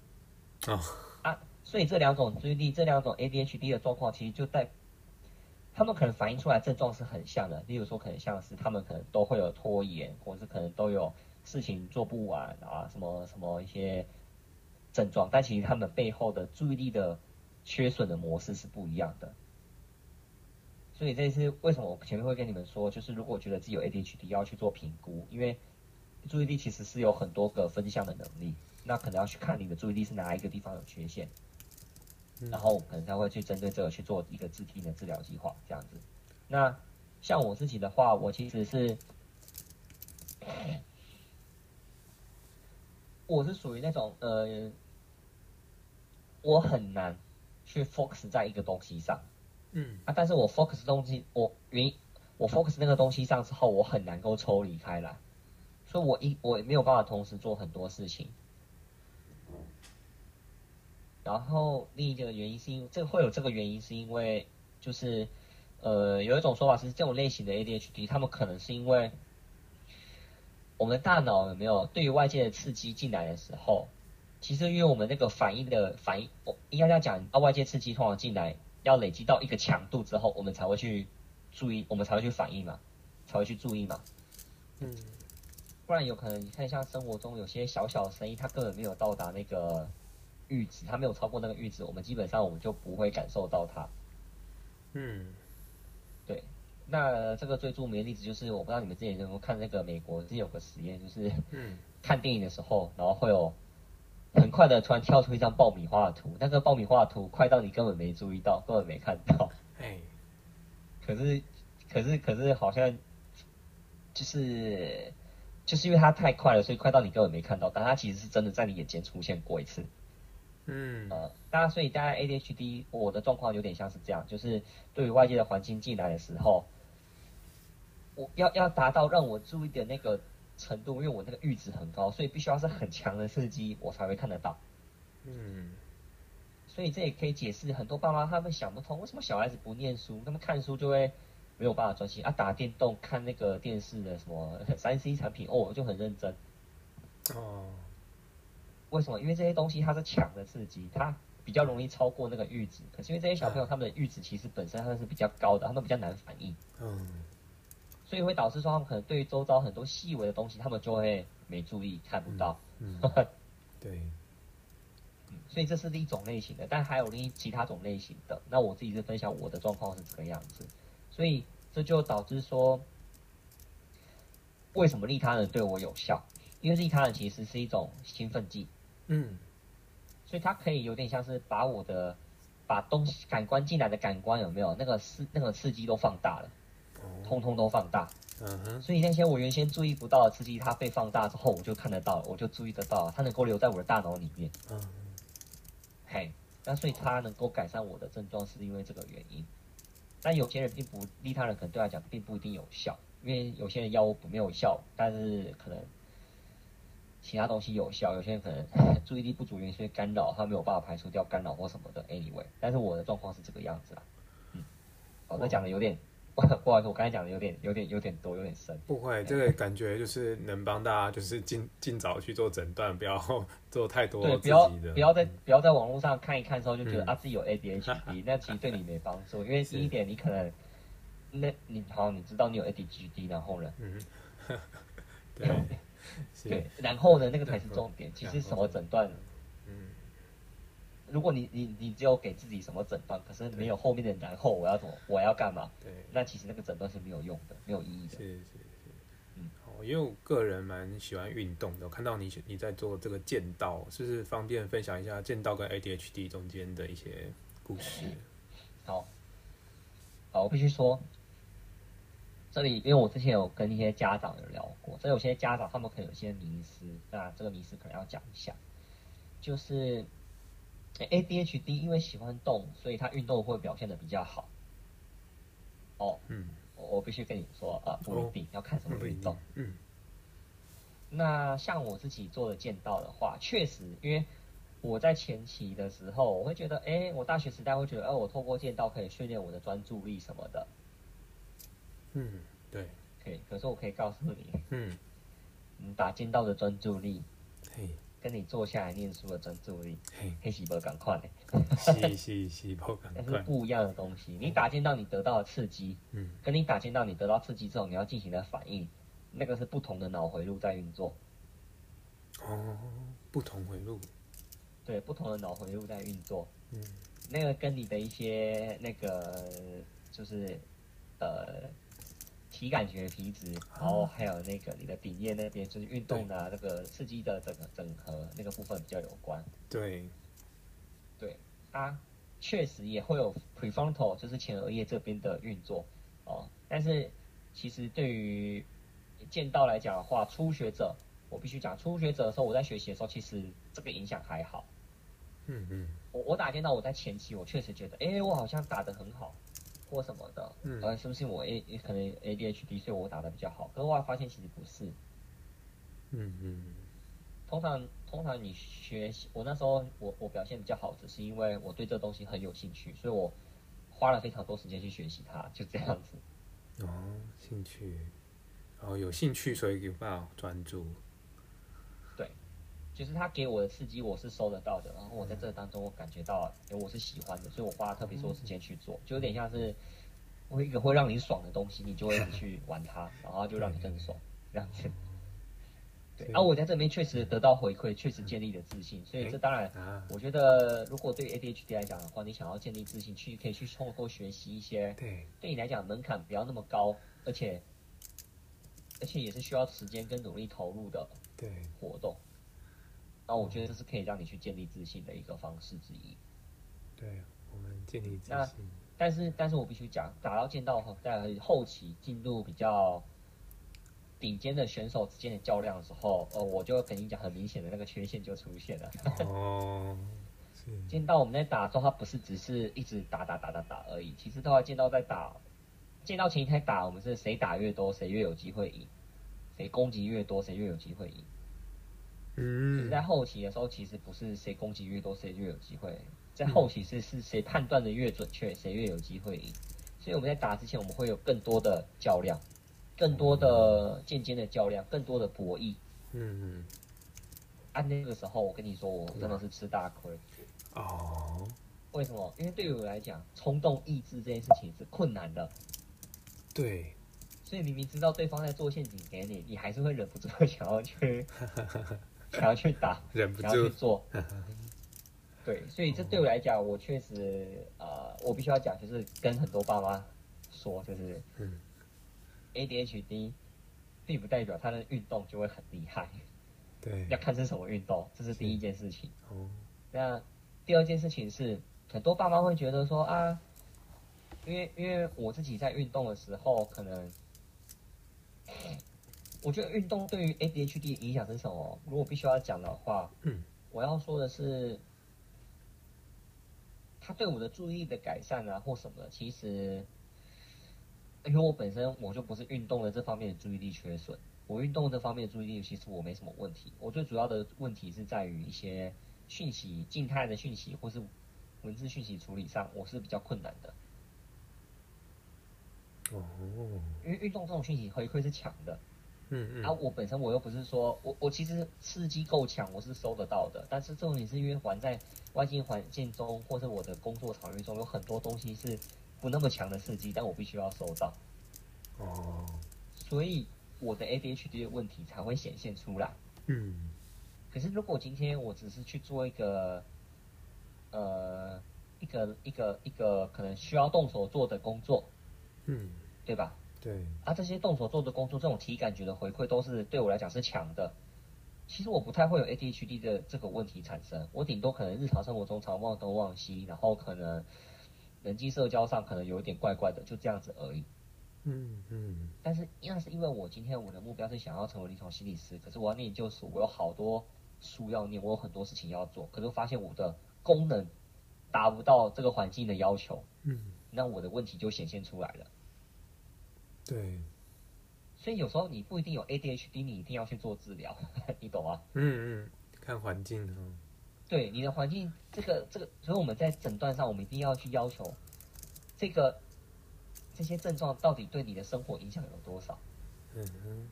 啊啊，所以这两种注意力，这两种 ADHD 的状况，其实就在他们可能反映出来症状是很像的。例如说，可能像是他们可能都会有拖延，或者是可能都有事情做不完啊，什么什么一些症状，但其实他们背后的注意力的。缺损的模式是不一样的，所以这是为什么我前面会跟你们说，就是如果觉得自己有 ADHD，要去做评估，因为注意力其实是有很多个分项的能力，那可能要去看你的注意力是哪一个地方有缺陷，然后可能才会去针对这个去做一个自体的治疗计划这样子。那像我自己的话，我其实是 我是属于那种呃，我很难。去 focus 在一个东西上，嗯啊，但是我 focus 东西，我原我 focus 那个东西上之后，我很难够抽离开来，所以我一我没有办法同时做很多事情。然后另一个原因是因为这会有这个原因是因为就是呃有一种说法是这种类型的 ADHD，他们可能是因为我们的大脑有没有对于外界的刺激进来的时候。其实，因为我们那个反应的反应，我应该这样讲，啊，外界刺激通常进来要累积到一个强度之后，我们才会去注意，我们才会去反应嘛，才会去注意嘛。嗯，不然有可能你看，像生活中有些小小的声音，它根本没有到达那个阈值，它没有超过那个阈值，我们基本上我们就不会感受到它。嗯，对。那这个最著名的例子就是，我不知道你们之前有没有看那个美国，之前有个实验，就是 看电影的时候，然后会有。很快的，突然跳出一张爆米花的图，那个爆米花的图快到你根本没注意到，根本没看到。哎，可是，可是，可是，好像就是，就是因为它太快了，所以快到你根本没看到，但它其实是真的在你眼前出现过一次。嗯，呃，大家，所以大家 ADHD，我的状况有点像是这样，就是对于外界的环境进来的时候，我要要达到让我注意的那个。程度，因为我那个阈值很高，所以必须要是很强的刺激，我才会看得到。嗯，所以这也可以解释很多爸妈他们想不通，为什么小孩子不念书，那么看书就会没有办法专心啊？打电动、看那个电视的什么 三 C 产品，哦，就很认真。哦，为什么？因为这些东西它是强的刺激，它比较容易超过那个阈值。可是因为这些小朋友他们的阈值其实本身他们是比较高的，他们比较难反应。嗯。所以会导致说他们可能对于周遭很多细微的东西，他们就会没注意看不到。嗯，对。所以这是一种类型的，但还有另一其他种类型的。那我自己是分享我的状况是这个样子，所以这就导致说，为什么利他人对我有效？因为利他人其实是一种兴奋剂。嗯。所以它可以有点像是把我的把东西感官进来的感官有没有那个刺那个刺激都放大了。通通都放大。嗯哼，所以那些我原先注意不到的刺激，它被放大之后，我就看得到，我就注意得到，它能够留在我的大脑里面。嗯，嘿，那所以它能够改善我的症状，是因为这个原因。但有些人并不，利他人可能对他讲并不一定有效，因为有些人药物没有效，但是可能其他东西有效。有些人可能注意力不足，因为干扰，他没有办法排除掉干扰或什么的。Anyway，但是我的状况是这个样子啊。嗯，哦，那讲的有点。不好意思，我刚才讲的有点、有点、有点多，有点深。不会，这个感觉就是能帮大家，就是尽尽早去做诊断，不要 做太多。对，不要不要在不要在网络上看一看之后就觉得啊自己有 ADHD，那其实对你没帮助。因为第一点，你可能那你好，你知道你有 ADHD，然后呢？嗯，对对，然后呢，那个才是重点。其实什么诊断？如果你你你只有给自己什么诊断，可是没有后面的然后我要怎么我要干嘛？对，那其实那个诊断是没有用的，没有意义的。是是是，嗯，好，因为我个人蛮喜欢运动的，我看到你你在做这个剑道，是不是方便分享一下剑道跟 ADHD 中间的一些故事？好，好，我必须说，这里因为我之前有跟一些家长有聊过，所以有些家长他们可能有些迷失，那这个迷失可能要讲一下，就是。ADHD 因为喜欢动，所以他运动会表现的比较好。哦，嗯，我必须跟你说啊，不一定要看什么运动。嗯，那像我自己做的剑道的话，确实，因为我在前期的时候，我会觉得，哎，我大学时代会觉得，哦，我透过剑道可以训练我的专注力什么的。嗯，对，可以。可是我可以告诉你，嗯，你打剑道的专注力，嘿。跟你坐下来念书的专注力，黑喜伯赶快，细细细胞赶快，那是不一样的东西。你打进到你得到的刺激，嗯，跟你打进到你得到刺激之后你要进行的反应，那个是不同的脑回路在运作。哦，不同回路，对，不同的脑回路在运作。嗯，那个跟你的一些那个就是呃。体感觉皮质，然后还有那个你的顶叶那边就是运动的那个刺激的整个整合那个部分比较有关。对，对，它确实也会有 prefrontal，就是前额叶这边的运作哦。但是其实对于剑道来讲的话，初学者我必须讲，初学者的时候我在学习的时候，其实这个影响还好。嗯嗯，我我打剑道，我在前期我确实觉得，哎，我好像打得很好。或什么的，嗯，是不是我 A 可能 ADHD，所以我打的比较好？可是后来发现其实不是，嗯嗯。通常通常你学习，我那时候我我表现比较好，只是因为我对这东西很有兴趣，所以我花了非常多时间去学习它，就这样子。哦，兴趣，哦，有兴趣所以有办法专注。就是他给我的刺激，我是收得到的。然后我在这当中，我感觉到，因为我是喜欢的，所以我花了特别多时间去做，就有点像是，我一个会让你爽的东西，你就会 去玩它，然后就让你更爽，这样子。对，然后我在这边确实得到回馈，确实建立了自信。所以这当然，我觉得如果对 ADHD 来讲的话，你想要建立自信，去可以去通过学习一些，对，对你来讲门槛不要那么高，而且，而且也是需要时间跟努力投入的，对，活动。那我觉得这是可以让你去建立自信的一个方式之一。对，我们建立自信。但是，但是我必须讲，打到剑道后，在后期进入比较顶尖的选手之间的较量的时候，呃，我就跟你讲，很明显的那个缺陷就出现了。哦。剑道我们在打的时候，它不是只是一直打打打打打而已。其实的话，剑道在打，剑道前一天打，我们是谁打越多，谁越有机会赢；谁攻击越多，谁越有机会赢。嗯，在后期的时候，其实不是谁攻击越多谁越有机会，在后期是是谁判断的越准确，谁越有机会赢。所以我们在打之前，我们会有更多的较量，更多的间接的较量，更多的博弈。嗯嗯。按那个时候，我跟你说，我真的是吃大亏。哦。为什么？因为对于我来讲，冲动抑制这件事情是困难的。对。所以明明知道对方在做陷阱给你，你还是会忍不住想要去。想要去打，忍不住想要去做，对，所以这对我来讲，我确实呃，我必须要讲，就是跟很多爸妈说，就是，嗯，ADHD 并不代表他的运动就会很厉害，对，要看是什么运动，这是第一件事情。哦，那第二件事情是，很多爸妈会觉得说啊，因为因为我自己在运动的时候，可能我觉得运动对于 ADHD 影响是什么？如果必须要讲的话，嗯，我要说的是，它对我的注意力的改善啊，或什么的，其实，因为我本身我就不是运动的这方面的注意力缺损，我运动这方面的注意力其实我没什么问题，我最主要的问题是在于一些讯息、静态的讯息或是文字讯息处理上，我是比较困难的。哦，因为运动这种讯息回馈是强的，嗯嗯，啊，我本身我又不是说我我其实刺激够强，我是收得到的，但是重点是因为还在外境环境中，或者我的工作场域中有很多东西是不那么强的刺激，但我必须要收到，哦，所以我的 ADHD 的问题才会显现出来。嗯可是如果今天我只是去做一个，呃，一个一个一个可能需要动手做的工作，嗯，对吧？对，啊，这些动手做的工作，这种体感觉的回馈都是对我来讲是强的。其实我不太会有 ADHD 的这个问题产生，我顶多可能日常生活中常忘东忘西，然后可能人际社交上可能有一点怪怪的，就这样子而已。嗯嗯但是那是因为我今天我的目标是想要成为临床心理师，可是我要念研究所，我有好多书要念，我有很多事情要做，可是我发现我的功能达不到这个环境的要求，嗯，那我的问题就显现出来了。对，所以有时候你不一定有 ADHD，你一定要去做治疗，你懂吗？嗯嗯，看环境哦，对你的环境，这个这个，所以我们在诊断上，我们一定要去要求这个这些症状到底对你的生活影响有多少。嗯哼，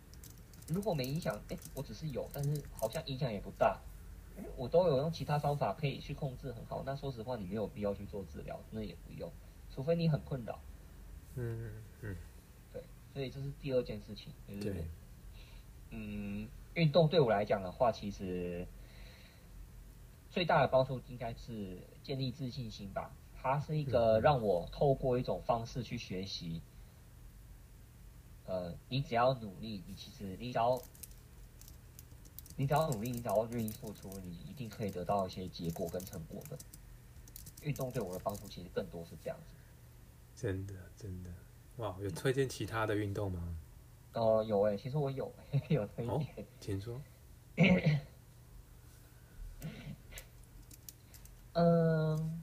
如果没影响，哎，我只是有，但是好像影响也不大，诶我都有用其他方法可以去控制很好。那说实话，你没有必要去做治疗，那也不用，除非你很困扰。嗯嗯对，所以这是第二件事情，就嗯，是对，嗯，运动对我来讲的话，其实最大的帮助应该是建立自信心吧。它是一个嗯让我透过一种方式去学习。呃，你只要努力，你其实你只要你只要努力，你只要愿意付出，你一定可以得到一些结果跟成果的。运动对我的帮助其实更多是这样子。真的真的，哇，有推荐其他的运动吗？呃，有诶、其实我有 有推哦荐。请说。嗯，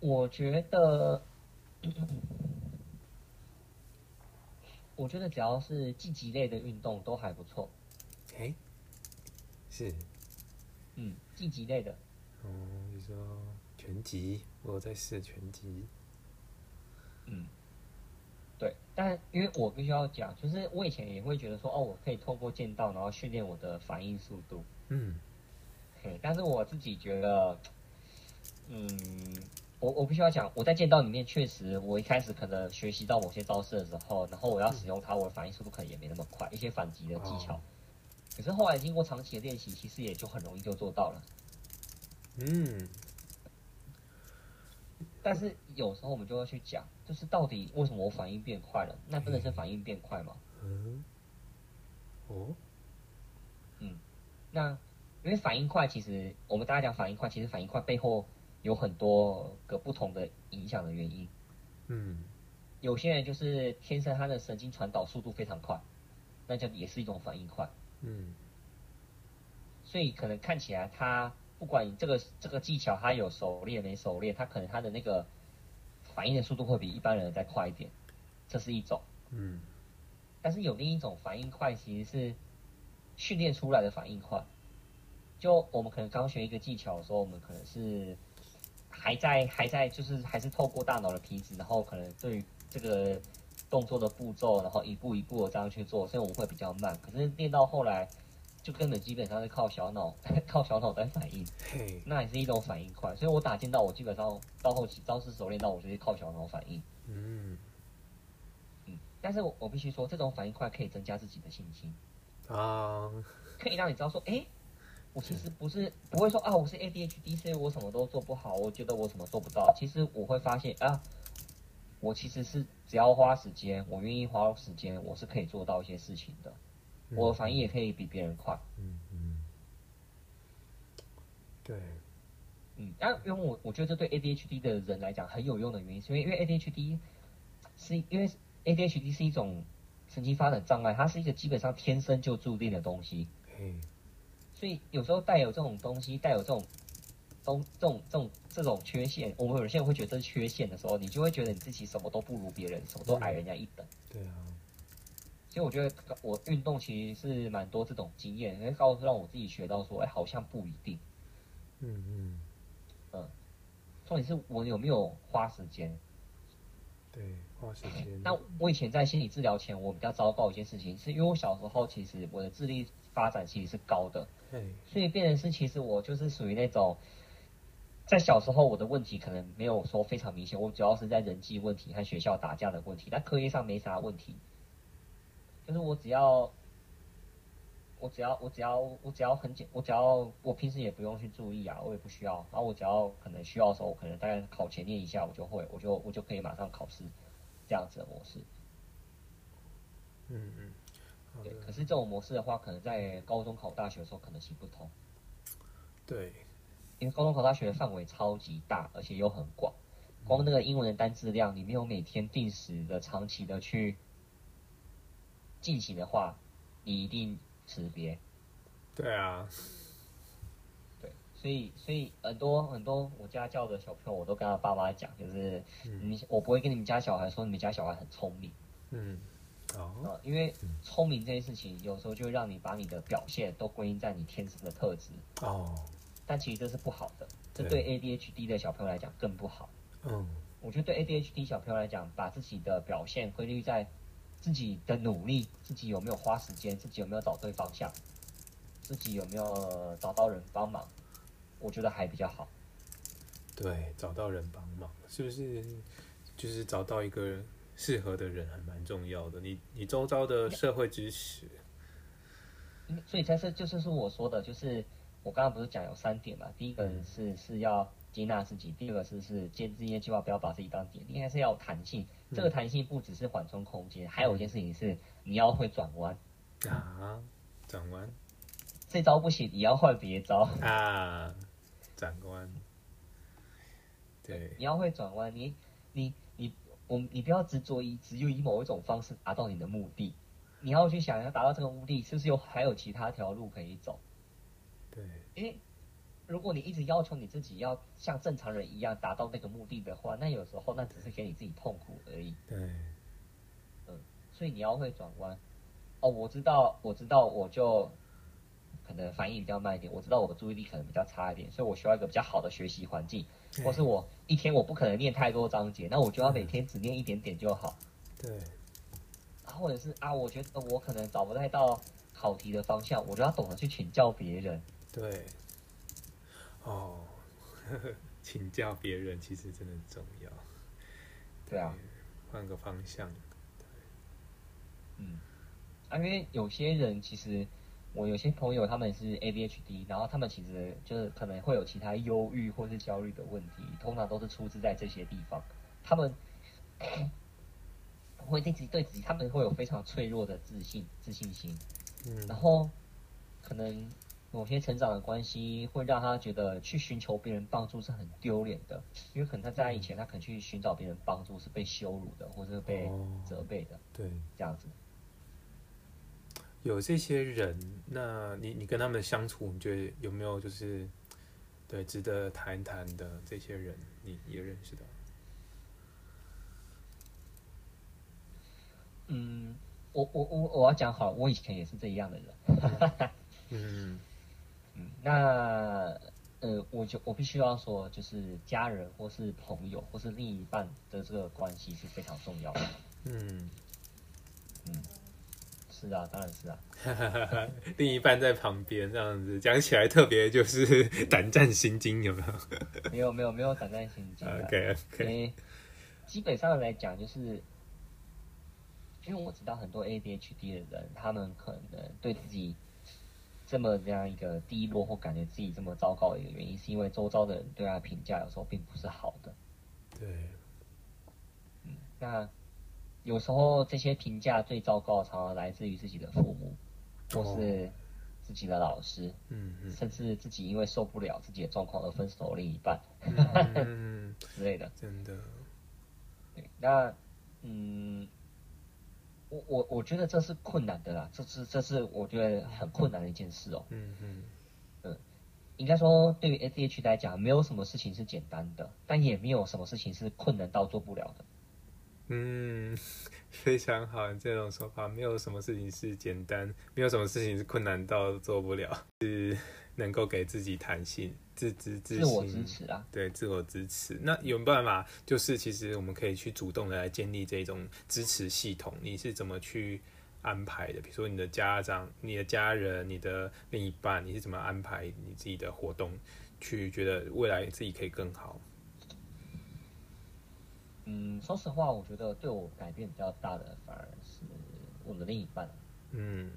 我觉得，我觉得只要是竞技类的运动都还不错。哎，是，嗯，竞技类的，哦，你说拳击，我有在试拳击。嗯，对。但因为我必须要讲，就是我以前也会觉得说，哦，我可以透过剑道，然后训练我的反应速度。嗯嘿，但是我自己觉得，嗯，我我必须要讲，我在剑道里面确实，我一开始可能学习到某些招式的时候，然后我要使用它，我的反应速度可能也没那么快，一些反击的技巧。哦可是后来经过长期的练习，其实也就很容易就做到了。嗯但是有时候我们就会去讲，就是到底为什么我反应变快了？那真的是反应变快吗？嗯，哦，那因为反应快，其实我们大家讲反应快，其实反应快背后有很多个不同的影响的原因。嗯有些人就是天生他的神经传导速度非常快，那就也是一种反应快。嗯所以可能看起来他不管你这个这个技巧他有熟练没熟练，他可能他的那个反应的速度会比一般人再快一点，这是一种。嗯但是有另一种反应快，其实是训练出来的反应快。就我们可能刚学一个技巧的时候，我们可能是还在还在就是还是透过大脑的皮质，然后可能对于这个动作的步骤，然后一步一步的这样去做，所以我们会比较慢。可是练到后来，就根本基本上是靠小脑 靠小脑在反应，那也是一种反应快。所以我打剑道，我基本上到后期招式熟练到，我就是靠小脑反应。嗯嗯，但是我我必须说，这种反应快可以增加自己的信心。啊，可以让你知道说，哎，我其实不是不会说啊，我是 ADHD，所以我什么都做不好，我觉得我什么做不到。其实我会发现啊，我其实是只要花时间，我愿意花时间，我是可以做到一些事情的。我的反应也可以比别人快。嗯嗯，对，嗯，那因为我我觉得这对 ADHD 的人来讲很有用的原因，是因为因为 ADHD 是因为 ADHD 是一种神经发展障碍，它是一个基本上天生就注定的东西。所以有时候带有这种东西，带有这种东这种这种这种缺陷，我们有些人会觉得这是缺陷的时候，你就会觉得你自己什么都不如别人，什么都矮人家一等。对啊。所以我觉得我运动其实是蛮多这种经验，会告诉让我自己学到说，哎，好像不一定。嗯嗯嗯。重点是我有没有花时间？对，花时间。那我以前在心理治疗前，我比较糟糕一件事情，是因为我小时候其实我的智力发展其实是高的，对，所以变成是其实我就是属于那种，在小时候我的问题可能没有说非常明显，我主要是在人际问题和学校打架的问题，但课业上没啥问题。就是我只要，我只要我只要我只要很简，我只要我平时也不用去注意啊，我也不需要。然后我只要可能需要的时候，我可能大概考前念一下，我就会，我就我就可以马上考试，这样子的模式。嗯嗯，对。可是这种模式的话，可能在高中考大学的时候可能行不通。对，因为高中考大学的范围超级大，而且又很广，光那个英文的单字量，你没有每天定时的、长期的去。进行的话，你一定识别。对啊，对，所以所以很多很多我家教的小朋友，我都跟他爸妈讲，就是你我不会跟你们家小孩说你们家小孩很聪明。嗯，哦，因为聪明这件事情，有时候就会让你把你的表现都归因在你天生的特质。哦，但其实这是不好的，这对 ADHD 的小朋友来讲更不好。嗯，我觉得对 ADHD 小朋友来讲，把自己的表现归类在。自己的努力，自己有没有花时间，自己有没有找对方向，自己有没有找到人帮忙，我觉得还比较好。对，找到人帮忙，是不是就是找到一个适合的人还蛮重要的？你你周遭的社会支持。所以才是就是说我说的，就是我刚刚不是讲有三点嘛？第一个是是要。接纳自己，第二个是是接这些计划，不要把自己当点，应该是要弹性。这个弹性不只是缓冲空间，还有一件事情是你要会转弯啊，转弯。这招不行，你要换别招啊，转弯。对，你要会转弯，你你你我你不要执着于只有以某一种方式达到你的目的，你要去想要达到这个目的，是不是有还有其他条路可以走？对，因为。如果你一直要求你自己要像正常人一样达到那个目的的话，那有时候那只是给你自己痛苦而已。对，嗯，所以你要会转弯。哦，我知道，我知道，我就可能反应比较慢一点。我知道我的注意力可能比较差一点，所以我需要一个比较好的学习环境，或是我一天我不可能念太多章节，那我就要每天只念一点点就好。对，或者是啊，我觉得我可能找不太到考题的方向，我就要懂得去请教别人。对。哦，请教别人其实真的很重要。对啊，换个方向。嗯，啊，因为有些人其实，我有些朋友他们是 ADHD，然后他们其实就是可能会有其他忧郁或是焦虑的问题，通常都是出自在这些地方。他们 会对自己对自己，他们会有非常脆弱的自信自信心。嗯，然后可能。某些成长的关系会让他觉得去寻求别人帮助是很丢脸的，因为可能他在以前他可能去寻找别人帮助是被羞辱的，或者被责备的。对，这样子。有这些人，那你你跟他们相处，你觉得有没有就是对值得谈谈的这些人，你也认识的？嗯，我我我我要讲好，我以前也是这样的人。嗯。那呃，我就我必须要说，就是家人或是朋友或是另一半的这个关系是非常重要的。嗯嗯，是啊，当然是啊。另一半在旁边这样子讲起来特别就是胆战心惊，有没有？没有没有没有胆战心惊。OK OK。基本上来讲，就是因为我知道很多 ADHD 的人，他们可能对自己。这么这样一个低落或感觉自己这么糟糕的一个原因，是因为周遭的人对他的评价有时候并不是好的。对，嗯，那有时候这些评价最糟糕，常常来自于自己的父母，或是自己的老师，嗯嗯，甚至自己因为受不了自己的状况而分手另一半，嗯 之类的。真的。对，那嗯，我我我觉得这是困难的啦，这是这是我觉得很困难的一件事哦。嗯嗯嗯，应该说对于 ADHD 来讲，没有什么事情是简单的，但也没有什么事情是困难到做不了的。嗯，非常好，这种说法，没有什么事情是简单，没有什么事情是困难到做不了，是能够给自己弹性、自知自自我支持啊。对，自我支持。那有办法，就是其实我们可以去主动的来建立这种支持系统。你是怎么去安排的？比如说你的家长、你的家人、你的另一半，你是怎么安排你自己的活动，去觉得未来自己可以更好？嗯，说实话，我觉得对我改变比较大的反而是我的另一半。嗯，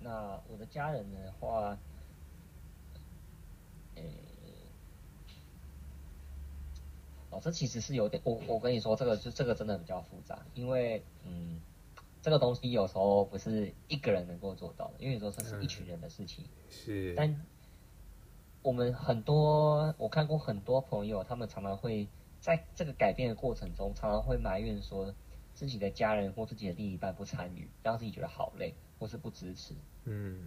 那我的家人的话，诶，哦，这其实是有点，我我跟你说，这个就这个真的比较复杂，因为嗯，这个东西有时候不是一个人能够做到的，因为有时候这是一群人的事情。是。但我们很多，我看过很多朋友，他们常常会。在这个改变的过程中，常常会埋怨说自己的家人或自己的另一半不参与，让自己觉得好累，或是不支持。嗯，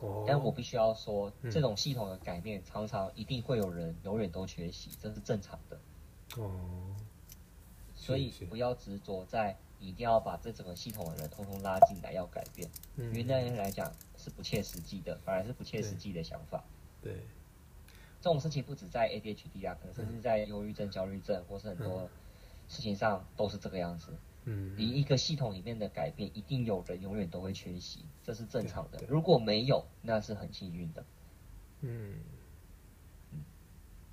哦。但我必须要说，这种系统的改变，常常一定会有人永远都缺席，这是正常的。哦。所以不要执着在一定要把这整个系统的人通通拉进来要改变，因为那样来讲是不切实际的，反而是不切实际的想法。对。这种事情不止在 ADHD 啊，可能甚至在忧郁症、焦虑症，或是很多事情上都是这个样子。嗯，你一个系统里面的改变，一定有人永远都会缺席，这是正常的。如果没有，那是很幸运的。嗯，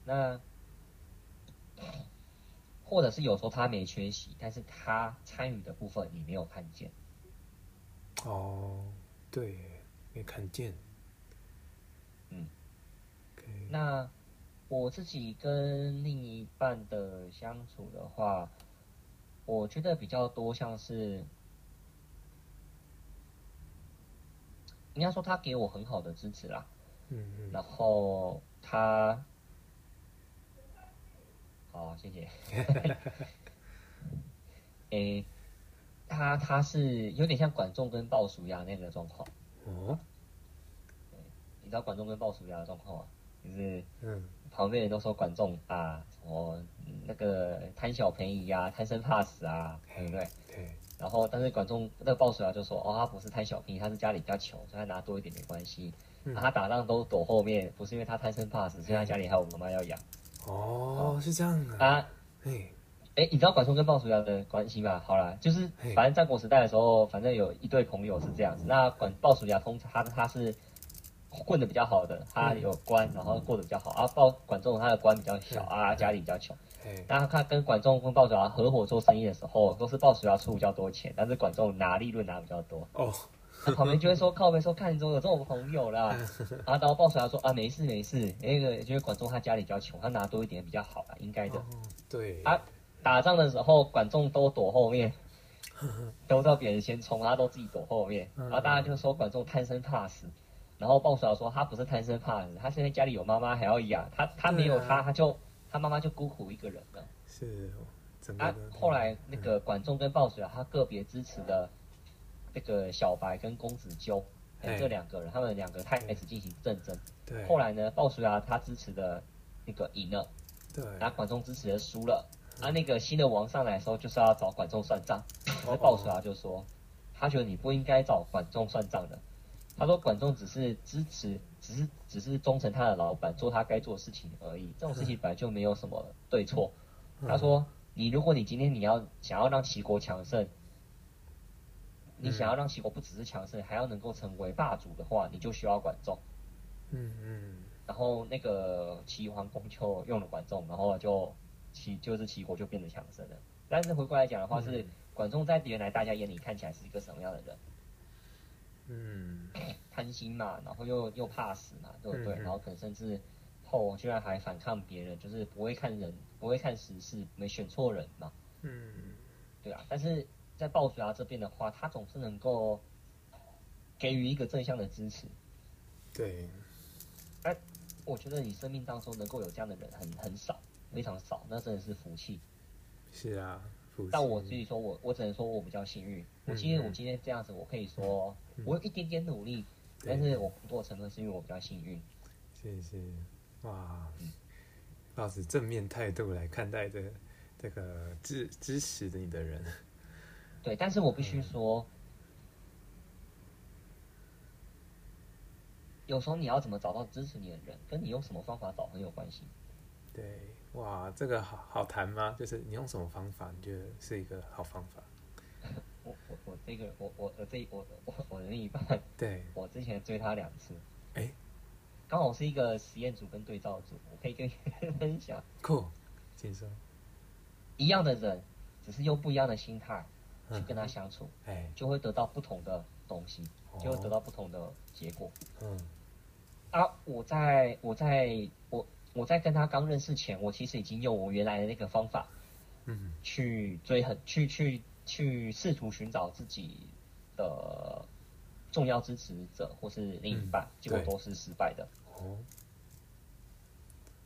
那或者是有时候他没缺席，但是他参与的部分你没有看见。哦，对，没看见。嗯那我自己跟另一半的相处的话，我觉得比较多像是，应该说他给我很好的支持啦。嗯嗯。然后他，好，谢谢。诶，他他是有点像管仲跟鲍叔牙那个状况。哦。你知道管仲跟鲍叔牙的状况吗？就是，嗯，旁边人都说管仲啊，什么那个贪小便宜啊，贪生怕死啊，对不对？对。然后，但是管仲那个鲍叔牙就说，哦，他不是贪小便宜，他是家里比较穷，所以他拿多一点没关系。他打仗都躲后面，不是因为他贪生怕死，是他家里还有妈妈要养。哦，是这样啊。哎，哎，你知道管仲跟鲍叔牙的关系吗？好啦，就是反正战国时代的时候，反正有一对朋友是这样子。那管鲍叔牙通常他他是。混的比较好的，他有官，然后过得比较好。啊，鲍管仲他的官比较小啊，家里比较穷。然后他跟管仲跟鲍叔牙合伙做生意的时候，都是鲍叔牙出比较多钱，但是管仲拿利润拿比较多。哦，他旁边就会说靠背说看中有这种朋友啦。然后鲍叔牙说啊没事没事，那个因为管仲他家里比较穷，他拿多一点比较好啦，应该的。对。啊，打仗的时候管仲都躲后面，都叫别人先冲，他都自己躲后面。然后大家就说管仲贪生怕死。然后鲍叔牙说他不是贪生怕死，他现在家里有妈妈还要养，他他没有他他就他妈妈就孤苦一个人了。是，啊，后来那个管仲跟鲍叔牙他个别支持的那个小白跟公子纠这两个人，他们两个开始进行战争。对。后来呢，鲍叔牙他支持的那个赢了，对。然后管仲支持的输了，啊，那个新的王上来的时候就是要找管仲算账，可是鲍叔牙就说他觉得你不应该找管仲算账的。他说：“管仲只是支持，只是只是忠诚他的老板，做他该做的事情而已。这种事情本来就没有什么对错。”他说：“你如果你今天你要想要让齐国强盛，你想要让齐国不只是强盛，还要能够成为霸主的话，你就需要管仲。”嗯嗯。然后那个齐桓公就用了管仲，然后就齐就是齐国就变得强盛了。但是回过来讲的话，是管仲在原来大家眼里看起来是一个什么样的人？嗯，贪心嘛，然后又又怕死嘛，对不对？然后可能甚至后居然还反抗别人，就是不会看人，不会看时事，没选错人嘛。嗯，对啊。但是在鲍叔牙这边的话，他总是能够给予一个正向的支持。对。哎，我觉得你生命当中能够有这样的人很很少，非常少，那真的是福气。是啊，但我自己说，我我只能说我比较幸运。我今天我今天这样子，我可以说我有一点点努力，但是我更多成分是因为我比较幸运。谢谢，哇，抱着正面态度来看待这这个支支持你的人。对，但是我必须说，有时候你要怎么找到支持你的人，跟你用什么方法找很有关系。对，哇，这个好好谈吗？就是你用什么方法，你觉得是一个好方法？我我我这个我我我这我我我的另一半，对，我之前追他两次，哎，刚好是一个实验组跟对照组，我可以跟你 分享。酷，请说。一样的人，只是用不一样的心态。去跟他相处，哎，就会得到不同的东西，就会得到不同的结果。嗯，啊，我在我在我我在跟他刚认识前，我其实已经用我原来的那个方法，嗯，去追很去去去试图寻找自己的重要支持者或是另一半，结果都是失败的。哦，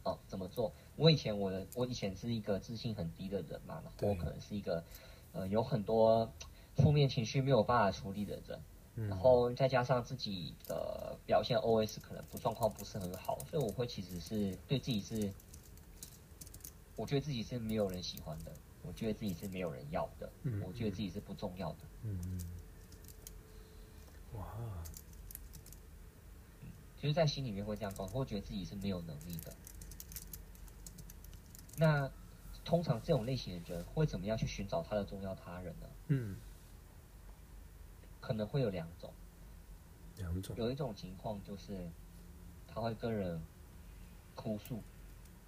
哦，怎么做？我以前我的我以前是一个自信很低的人嘛，然后我可能是一个。呃，有很多负面情绪没有办法处理的人，然后再加上自己的表现 OS 可能不状况不是很好，所以我会其实是对自己是，我觉得自己是没有人喜欢的，我觉得自己是没有人要的，我觉得自己是不重要的。嗯嗯。哇。其实，在心里面会这样搞，会觉得自己是没有能力的。那。通常这种类型的人会怎么样去寻找他的重要他人呢？嗯，可能会有两种，两种。有一种情况就是他会跟人哭诉，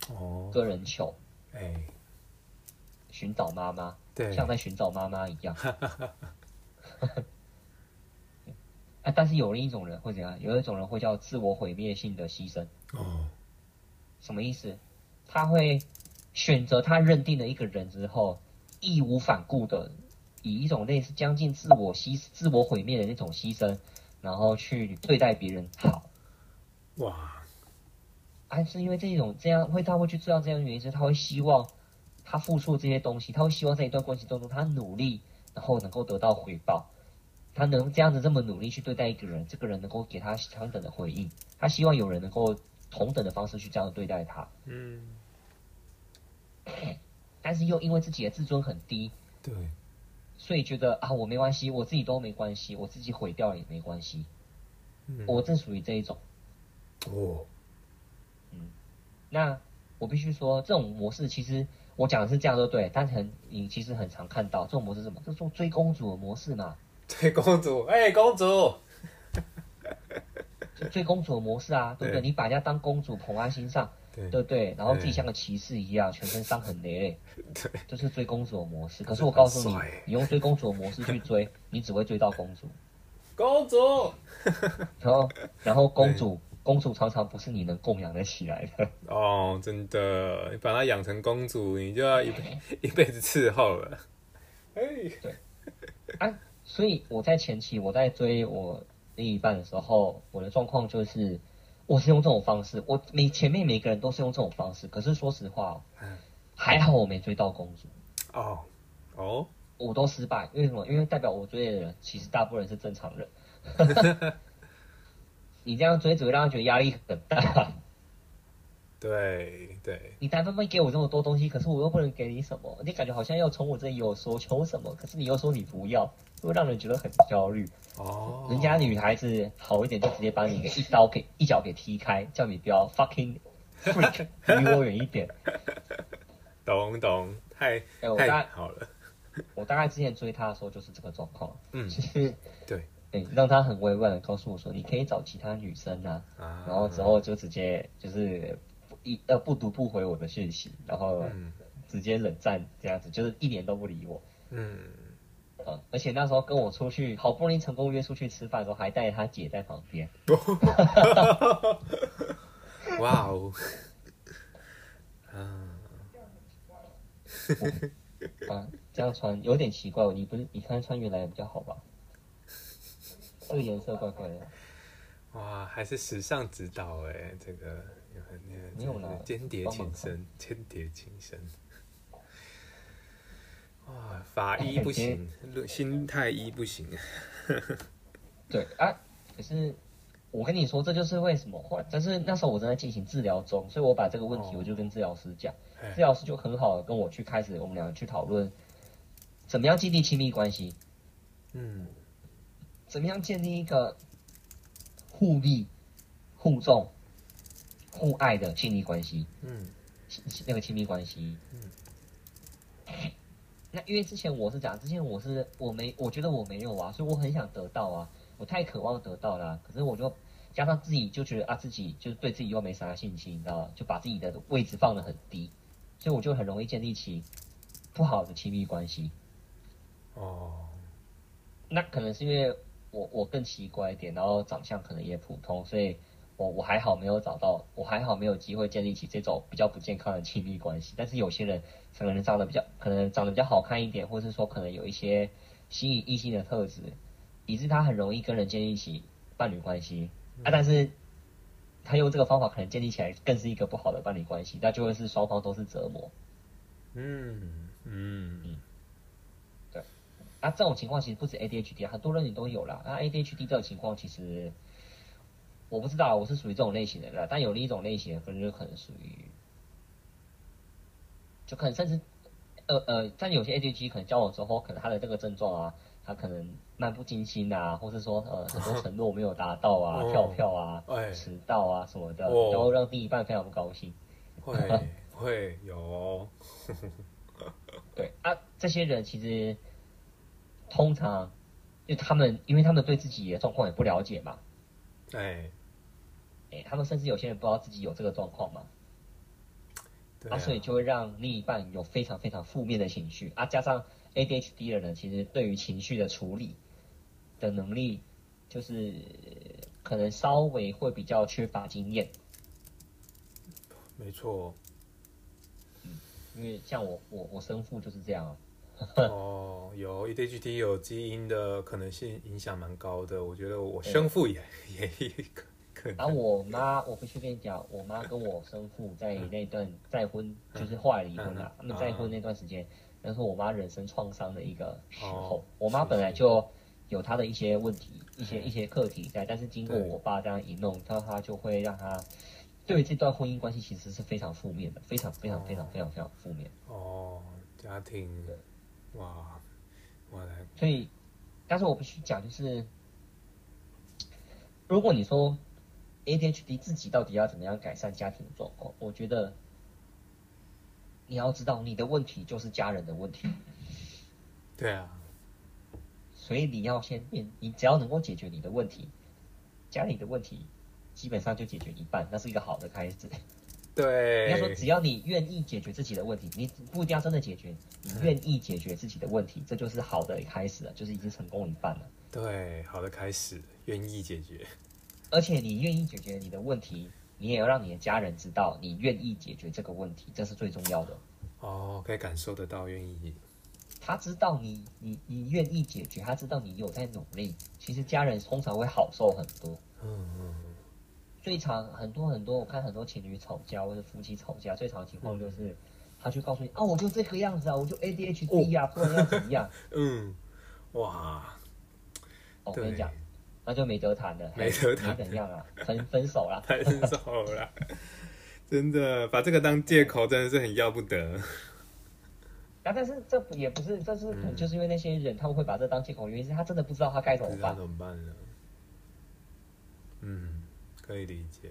哦，跟人求，哎，寻找妈妈，对，像在寻找妈妈一样。哎，但是有另一种人会怎样？有一种人会叫自我毁灭性的牺牲。哦，什么意思？他会。选择他认定的一个人之后，义无反顾的以一种类似将近自我牺、自我毁灭的那种牺牲，然后去对待别人好。哇！还是因为这种这样会他会去做到这样的原因是，他会希望他付出这些东西，他会希望在一段关系当中他努力，然后能够得到回报。他能这样子这么努力去对待一个人，这个人能够给他相等的回应。他希望有人能够同等的方式去这样对待他。嗯。但是又因为自己的自尊很低，对，所以觉得啊，我没关系，我自己都没关系，我自己毁掉也没关系。我正属于这一种。哦，嗯，那我必须说，这种模式其实我讲的是这样，都对。但很你其实很常看到这种模式是什么？就做追公主的模式嘛。追公主，哎，公主，追公主的模式啊，对不对？你把人家当公主捧在心上。对对，然后自己像个骑士一样，全身伤痕累累，对，就是追公主的模式。可是我告诉你，你用追公主的模式去追，你只会追到公主。公主，然后然后公主，公主常常不是你能供养得起来的。哦，真的，你把她养成公主，你就要一辈一辈子伺候了。哎，对，啊，所以我在前期我在追我另一半的时候，我的状况就是。我是用这种方式，我每前面每个人都是用这种方式，可是说实话，还好我没追到公主。哦，哦，我都失败，为什么？因为代表我追的人其实大部分人是正常人。你这样追只会让他觉得压力很大。对对，你单方面给我这么多东西，可是我又不能给你什么，你感觉好像要从我这里有所求什么，可是你又说你不要，会让人觉得很焦虑。哦，人家女孩子好一点，就直接把你给一刀给一脚给踢开，叫你不要 fucking freak，离我远一点。懂懂，太太好了。我大概之前追他的时候就是这个状况，嗯，就是对，对，让他很委婉的告诉我说，你可以找其他女生啊，然后之后就直接就是。一呃不读不回我的讯息，然后直接冷战这样子，就是一点都不理我。嗯，呃，而且那时候跟我出去，好不容易成功约出去吃饭的时候，还带他姐在旁边。哇哦！啊，啊，这样穿有点奇怪，你不是你看穿原来比较好吧？这个颜色怪怪的。哇，还是时尚指导哎，这个。没有啦，间谍情深，间谍情深。哇，法医不行，心态医不行。对啊，可是我跟你说，这就是为什么。后来，但是那时候我正在进行治疗中，所以我把这个问题我就跟治疗师讲，治疗师就很好的跟我去开始，我们两个去讨论怎么样建立亲密关系。嗯，怎么样建立一个互利、互重、互爱的亲密关系？嗯，那个亲密关系。嗯，那因为之前我是讲，之前我是我没，我觉得我没有啊，所以我很想得到啊，我太渴望得到了。可是我就加上自己就觉得啊，自己就是对自己又没啥信心，你知道吗？就把自己的位置放得很低，所以我就很容易建立起不好的亲密关系。哦。那可能是因为我我更奇怪一点，然后长相可能也普通，所以我我还好没有找到，我还好没有机会建立起这种比较不健康的亲密关系。但是有些人可能长得比较，可能长得比较好看一点，或者是说可能有一些吸引异性的特质，以致他很容易跟人建立起伴侣关系啊。但是他用这个方法可能建立起来更是一个不好的伴侣关系，那就会是双方都是折磨。嗯嗯嗯。对啊，这种情况其实不止 ADHD，很多人也都有啦。那 ADHD 这种情况其实我不知道，我是属于这种类型的啦。但有另一种类型，可能就可能属于，就可能甚至呃呃，但有些 ADHD 可能交往之后，可能他的这个症状啊，他可能漫不经心啊，或是说呃很多承诺没有达到啊，跳票啊，迟到啊什么的，然后让另一半非常不高兴。会会有，对啊，这些人其实。通常，就他们，因为他们对自己的状况也不了解嘛，哎，哎，他们甚至有些人不知道自己有这个状况嘛，啊，所以就会让另一半有非常非常负面的情绪啊，加上 ADHD 的人其实对于情绪的处理的能力，就是可能稍微会比较缺乏经验，没错，嗯，因为像我我我生父就是这样。哦，有 ADHD 有基因的可能性影响蛮高的，我觉得我生父也 也可可能。然后我妈，我回去跟你讲，我妈跟我生父在那段再婚，就是后来离婚了。他们再婚那段时间，那是我妈人生创伤的一个时候。我妈本来就有她的一些问题，一些一些课题在，但是经过我爸这样一弄，她她就会让她对这段婚姻关系其实是非常负面的，非常非常非常非常非常负面。哦，家庭的。哇，我来。所以，但是我必须讲，就是如果你说 ADHD 自己到底要怎么样改善家庭状况，我觉得你要知道，你的问题就是家人的问题。对啊。所以你要先面，你只要能够解决你的问题，家里的问题基本上就解决一半，那是一个好的开始。对，你要说，只要你愿意解决自己的问题，你不一定要真的解决，你愿意解决自己的问题，这就是好的开始了，就是已经成功一半了。对，好的开始，愿意解决，而且你愿意解决你的问题，你也要让你的家人知道你愿意解决这个问题，这是最重要的。哦，可以感受得到愿意，他知道你你你愿意解决，他知道你有在努力，其实家人通常会好受很多。嗯嗯。最常很多很多，我看很多情侣吵架或者夫妻吵架，最常的情况就是，他去告诉你啊，我就这个样子啊，我就 ADHD 啊，不然要怎么样？嗯，哇，我跟你讲，那就没得谈了，没得谈，怎样啊？分分手了，分手了，真的把这个当借口，真的是很要不得。啊，但是这也不是，这是就是因为那些人他们会把这当借口，原因是他真的不知道他该怎么办，怎么办呢？嗯。可以理解，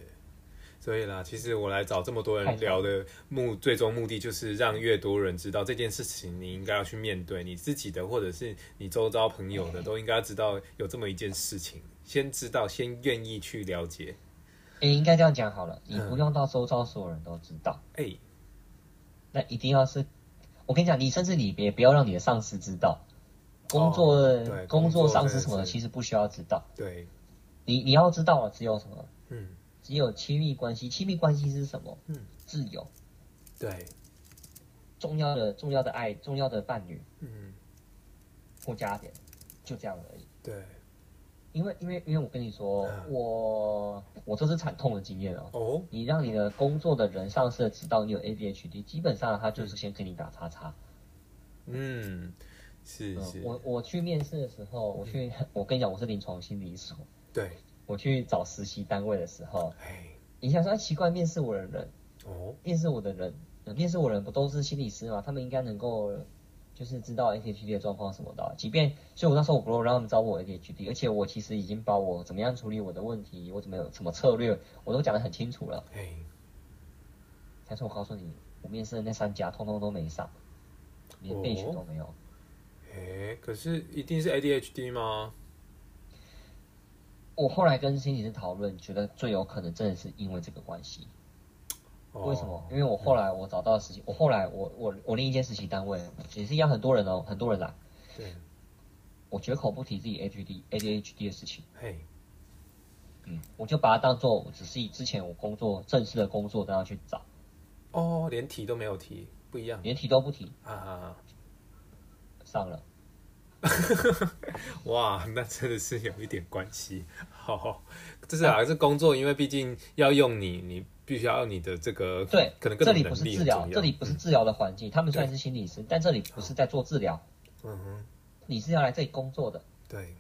所以啦，其实我来找这么多人聊的目，最终目的就是让越多人知道这件事情，你应该要去面对你自己的，或者是你周遭朋友的，都应该知道有这么一件事情，先知道，先愿意去了解。哎，应该这样讲好了，你不用到周遭所有人都知道。哎，那一定要是，我跟你讲，你甚至你别不要让你的上司知道，工作工作上司什么的，其实不需要知道。对，你你要知道只有什么？嗯，只有亲密关系，亲密关系是什么？嗯，自由，对，重要的重要的爱，重要的伴侣，嗯，或家人，就这样而已。对，因为因为因为我跟你说，我我这是惨痛的经验哦。哦，你让你的工作的人上司知道你有 ADHD，基本上他就是先给你打叉叉。嗯，是是，我我去面试的时候，我去，我跟你讲，我是临床心理所。对，我去找实习单位的时候，哎，你想说奇怪，面试我的人，哦，面试我的人，面试我的人不都是心理师吗？他们应该能够就是知道 ADHD 的状况什么的。即便，所以我那时候我不让他们找我 ADHD，而且我其实已经把我怎么样处理我的问题，我怎么有什么策略，我都讲得很清楚了。哎，但是我告诉你，我面试的那三家通通都没上，连备选都没有。哎，可是一定是 ADHD 吗？我后来跟心理师讨论，觉得最有可能真的是因为这个关系。为什么？因为我后来我找到实习，我后来我我我另一间实习单位也是一样，很多人哦，很多人来。对。我绝口不提自己 ADHD ADHD 的事情。嘿。嗯，我就把它当做只是以之前我工作正式的工作都要去找。哦，连提都没有提，不一样。连提都不提。啊。上了。哇，那真的是有一点关系。好，这是还是工作，因为毕竟要用你，你必须要用你的这个对，可能这里不是治疗，这里不是治疗的环境。他们虽然是心理师，但这里不是在做治疗。嗯哼，你是要来这里工作的。对，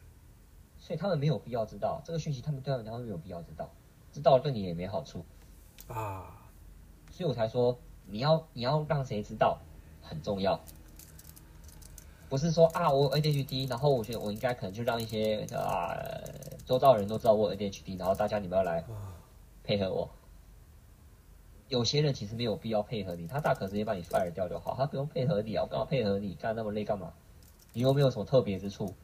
所以他们没有必要知道这个讯息，他们对他们他们没有必要知道，知道了对你也没好处啊。所以我才说，你要你要让谁知道很重要。不是说啊，我 ADHD，然后我觉得我应该可能就让一些啊周遭人都知道我 ADHD，然后大家你们要来配合我。有些人其实没有必要配合你，他大可直接把你 fire 掉就好，他不用配合你啊，我干嘛配合你？干那么累干嘛？你又没有什么特别之处。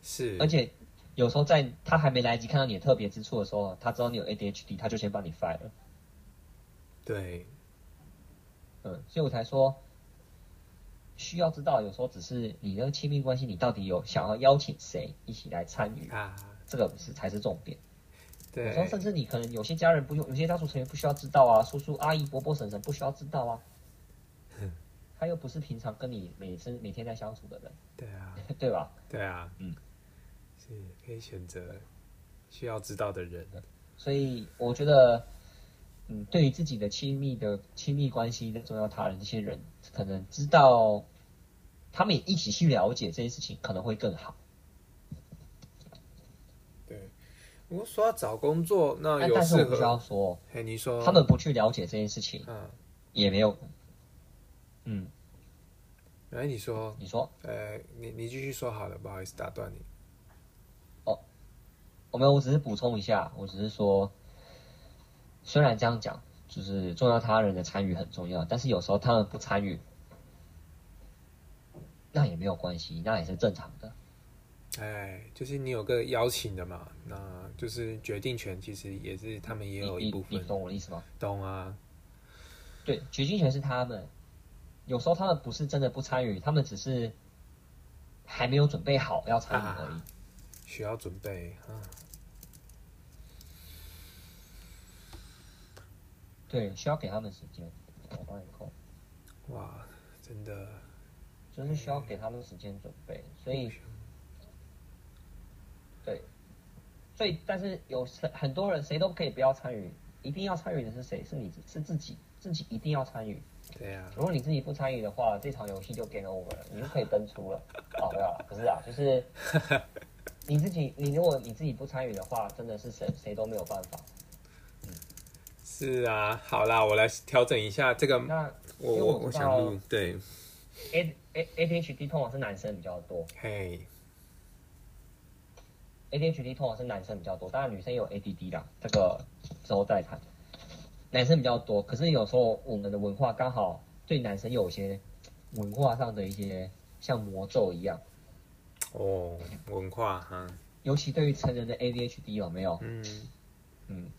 是。而且有时候在他还没来得及看到你的特别之处的时候，他知道你有 ADHD，他就先把你 fire 了。对。嗯，所以我才说。需要知道，有时候只是你的亲密关系，你到底有想要邀请谁一起来参与啊？这个是才是重点。对，有时候甚至你可能有些家人不用，有些家族成员不需要知道啊，叔叔阿姨伯伯婶婶不需要知道啊。他又不是平常跟你每次每天在相处的人。对啊，对吧？对啊，嗯，是可以选择需要知道的人。所以我觉得。嗯，对于自己的亲密的亲密关系的重要他人，这些人可能知道，他们也一起去了解这些事情，可能会更好。对，我说要找工作，那但是我必须要说，哎，你说他们不去了解这件事情，嗯，也没有，嗯，哎，你说，你说，呃，你你继续说好了，不好意思打断你。哦，我没有，我只是补充一下，我只是说。虽然这样讲，就是重要他人的参与很重要，但是有时候他们不参与，那也没有关系，那也是正常的。哎，就是你有个邀请的嘛，那就是决定权其实也是他们也有一部分。你懂我的意思吗？懂啊。对，决定权是他们，有时候他们不是真的不参与，他们只是还没有准备好要参与而已。需要准备啊。对，需要给他们时间，我帮你扣。哇，真的，就是需要给他们时间准备，所以，对，所以但是有很很多人谁都可以不要参与，一定要参与的是谁？是你是自己，自己一定要参与。对呀。如果你自己不参与的话，这场游戏就给了我们，你就可以登出了。哦，没有了，不是啊，就是 你自己，你如果你自己不参与的话，真的是谁谁都没有办法。是啊，好啦，我来调整一下这个。那我我我想录对。A A A D H D 通常是男生比较多。嘿。A D H D 通常是男生比较多，当然女生也有 A D D 啦，这个之后再谈。男生比较多，可是有时候我们的文化刚好对男生有些文化上的一些像魔咒一样。哦，文化哈。尤其对于成人的 A D H D 有没有？嗯嗯。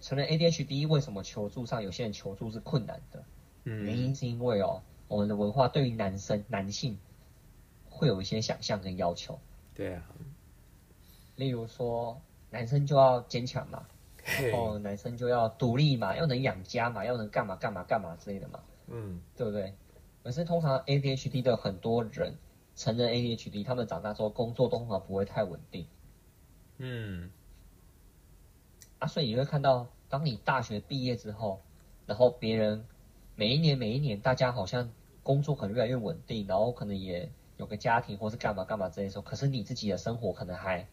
成人 ADHD 为什么求助上有些人求助是困难的？嗯，原因是因为哦，我们的文化对于男生男性会有一些想象跟要求。对啊。例如说，男生就要坚强嘛，然后男生就要独立嘛，要能养家嘛，要能干嘛干嘛干嘛之类的嘛。嗯，对不对？可是通常 ADHD 的很多人，成人 ADHD 他们长大之后工作通常不会太稳定。嗯。啊，所以你会看到，当你大学毕业之后，然后别人每一年每一年，大家好像工作可能越来越稳定，然后可能也有个家庭或是干嘛干嘛这些时候，可是你自己的生活可能还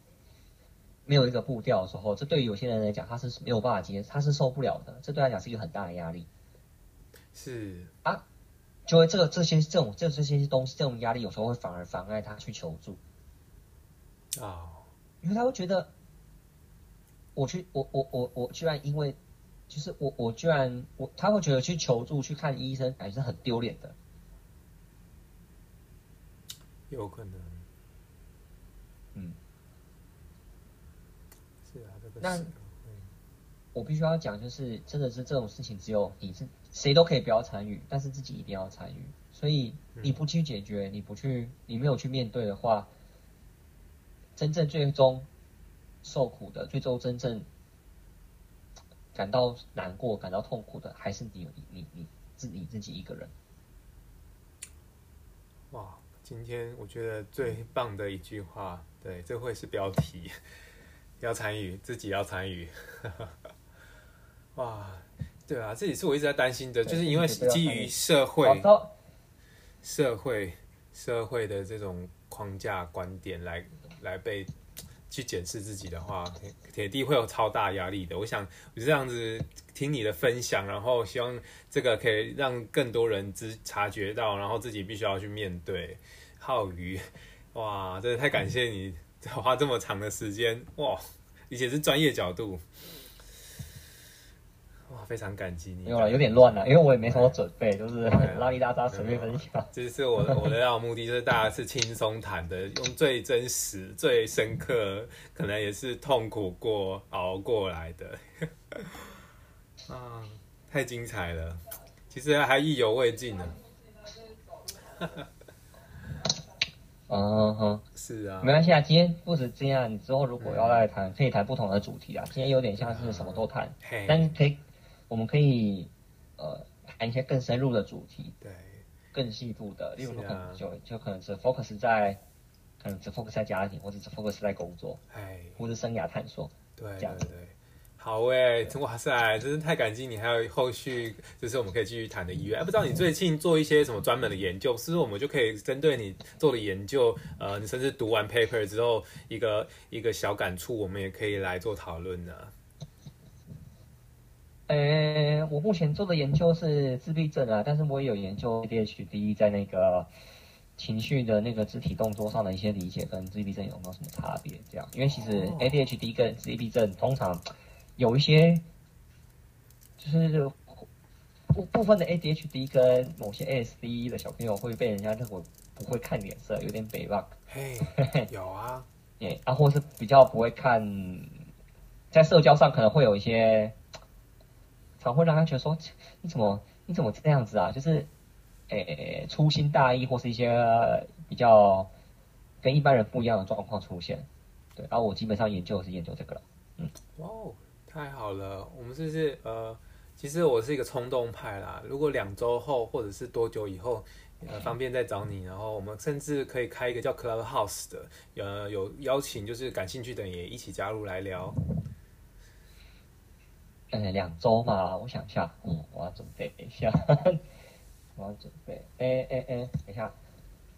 没有一个步调的时候，这对于有些人来讲，他是没有办法接，他是受不了的，这对他讲是一个很大的压力。是。啊，就会这个这些这种这这些东西这种压力，有时候会反而妨碍他去求助。啊，因为他会觉得，我去我我我我居然因为。就是我，我居然我他会觉得去求助去看医生，感觉是很丢脸的。有可能，嗯，是啊，这个那我必须要讲，就是真的是这种事情，只有你是谁都可以不要参与，但是自己一定要参与。所以你不去解决，你不去，你没有去面对的话，真正最终受苦的，最终真正。感到难过、感到痛苦的，还是你、你、你、你自你自己一个人。哇，今天我觉得最棒的一句话，对，这会是标题，要参与，自己要参与。哇，对啊，这也是我一直在担心的，就是因为基于社会、社会、社会的这种框架观点来来被。去检视自己的话，铁地会有超大压力的。我想我就这样子听你的分享，然后希望这个可以让更多人知察觉到，然后自己必须要去面对。浩宇，哇，真的太感谢你花这么长的时间，哇，而且是专业角度。哇，非常感激你。没有了，有点乱了，因为我也没什么准备，就是 拉里拉扎随便分享。这是我的我的要目的，就是大家是轻松谈的，用最真实、最深刻，可能也是痛苦过熬过来的。啊，太精彩了！其实还意犹未尽呢。嗯哼，是啊，没关系啊。今天不止这样，你之后如果要来谈，可以谈不同的主题啊。今天有点像是什么都谈，但可以。我们可以呃谈一些更深入的主题，对，更细部的，例如说可能就就可能是 focus 在，可能只 focus 在家庭，或者只 focus 在工作，哎，或者生涯探索，对，这样子。好哎，哇塞，真是太感激你，还有后续就是我们可以继续谈的意愿。哎，不知道你最近做一些什么专门的研究，是不是我们就可以针对你做的研究，呃，你甚至读完 paper 之后一个一个小感触，我们也可以来做讨论呢？呃，我目前做的研究是自闭症啊，但是我也有研究 ADHD 在那个情绪的那个肢体动作上的一些理解，跟自闭症有没有什么差别？这样，因为其实 ADHD 跟自闭症通常有一些，就是部部分的 ADHD 跟某些 ASD 的小朋友会被人家认为不会看脸色，有点北望。嘿，有啊，也，啊，或是比较不会看，在社交上可能会有一些。反会让他觉得说，你怎么你怎么这样子啊？就是，诶粗心大意或是一些比较跟一般人不一样的状况出现。对，然后我基本上研究是研究这个了。嗯，哇，太好了！我们是不是呃，其实我是一个冲动派啦。如果两周后或者是多久以后，呃，方便再找你，然后我们甚至可以开一个叫 Clubhouse 的，呃，有邀请就是感兴趣的人也一起加入来聊。呃，两周嘛，我想一下，嗯，我要准备一下，我要准备，哎哎哎，等一下，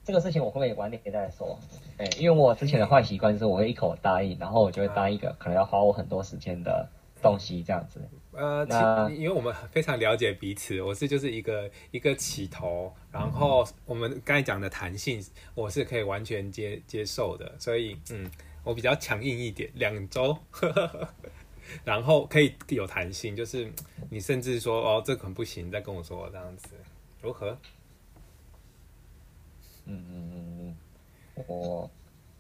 这个事情我会不会晚点再说？哎，因为我之前的坏习惯就是我会一口答应，然后我就会答应一个可能要花我很多时间的东西，这样子。呃，那因为我们非常了解彼此，我是就是一个一个起头，然后我们刚才讲的弹性，我是可以完全接接受的，所以嗯，我比较强硬一点，两周。然后可以有弹性，就是你甚至说哦，这可能不行，再跟我说这样子，如何？嗯嗯嗯嗯，我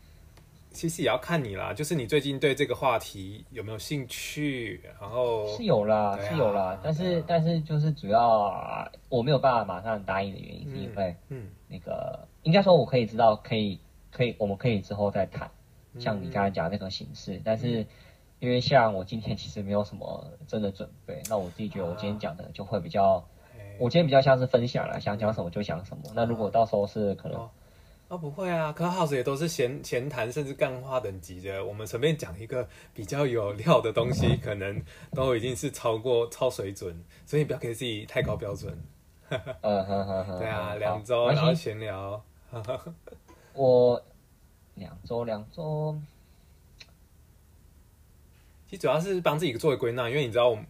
其实也要看你啦，就是你最近对这个话题有没有兴趣？然后是有啦，是有啦，但是但是就是主要我没有办法马上答应的原因，是因为嗯，那个应该说我可以知道，可以可以，我们可以之后再谈，像你刚才讲那个形式，但是。因为像我今天其实没有什么真的准备，那我自己觉得我今天讲的就会比较，我今天比较像是分享了，想讲什么就讲什么。那如果到时候是可能，啊不会啊，可 house 也都是闲闲谈甚至干话等级的，我们随便讲一个比较有料的东西，可能都已经是超过超水准，所以不要给自己太高标准。嗯哼哼哼。对啊，好两周，然后闲聊。我两周两周，其实主要是帮自己做个归纳，因为你知道，我们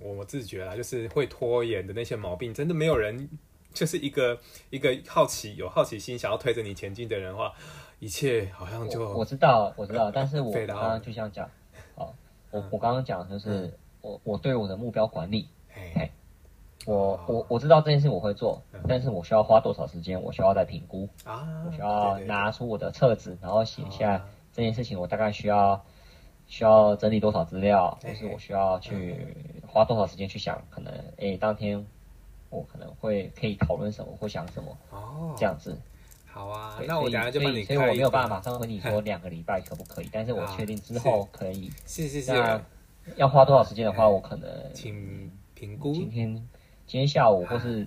我我自觉啦，就是会拖延的那些毛病，真的没有人，就是一个一个好奇有好奇心想要推着你前进的人的话，一切好像就我我知道我知道，但是我刚刚就像讲，好，我嗯我刚刚讲就是我我对我的目标管理，哎我哦我我知道这件事我会做嗯，但是我需要花多少时间，我需要再评估，啊，我需要拿出我的册子，然后写下啊。这件事情我大概需要需要整理多少资料，哎或是我需要去花多少时间去想，可能诶当天我可能会可以讨论什么或想什么哦，这样子。好啊，对那我所以等下就帮你所以所以我没有办法马上跟你说 两个礼拜可不可以，但是我确定之后可以。是是是，那要花多少时间的话，我可能请评估，今天今天下午或是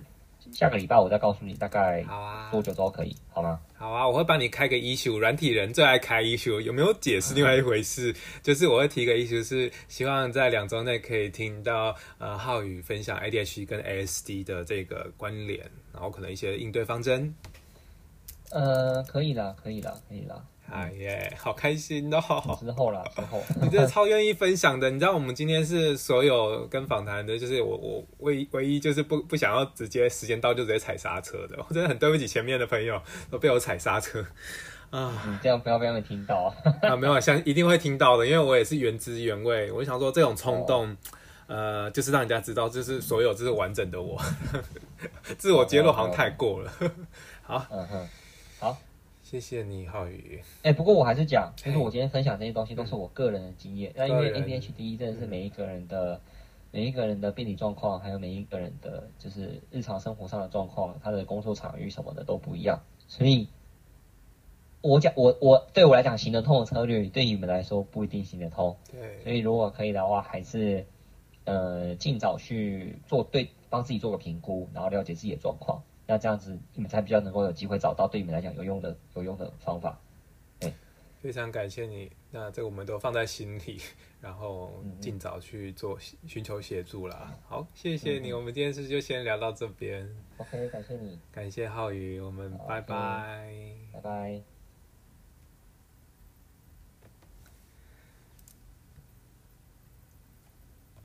下个礼拜我再告诉你大概多久都可以，好吗？好啊，我会帮你开个 issue，软体人最爱开 issue，有没有解释另外一回事？就是我会提个 issue，是希望在两周内可以听到呃浩宇分享 ADHD 跟 ASD 的这个关联，然后可能一些应对方针。呃，可以啦，可以啦，可以啦。哎耶，好开心哦！之后啦，之后。你真的超愿意分享的。你知道我们今天是所有跟访谈的，就是我我唯唯一就是不不想要直接时间到就直接踩刹车的。我真的很对不起前面的朋友都被我踩刹车啊。你这样不要被他们听到啊！啊，没有，相一定会听到的，因为我也是原汁原味。我就想说，这种冲动，呃，就是让人家知道，就是所有这是完整的我，自我揭露好像太过了。好嗯哼，好。谢谢你，浩宇。哎、不过我还是讲，就是我今天分享这些东西都是我个人的经验。那因为 ADHD 真的是每一个人的、每一个人的病理状况，还有每一个人的就是日常生活上的状况，他的工作场域什么的都不一样。所以，我讲我我对我来讲行得通的策略，对你们来说不一定行得通。对所，以如果可以的话，还是呃尽早去做对，帮自己做个评估，然后了解自己的状况。那这样子你们才比较能够有机会找到对你们来讲有用的有用的方法。非常感谢你。那这个我们都放在心里，然后嗯尽早去做寻求协助啦。好，谢谢你。我们今天是就先聊到这边，OK，感谢你，感谢浩宇，我们好拜拜。拜拜。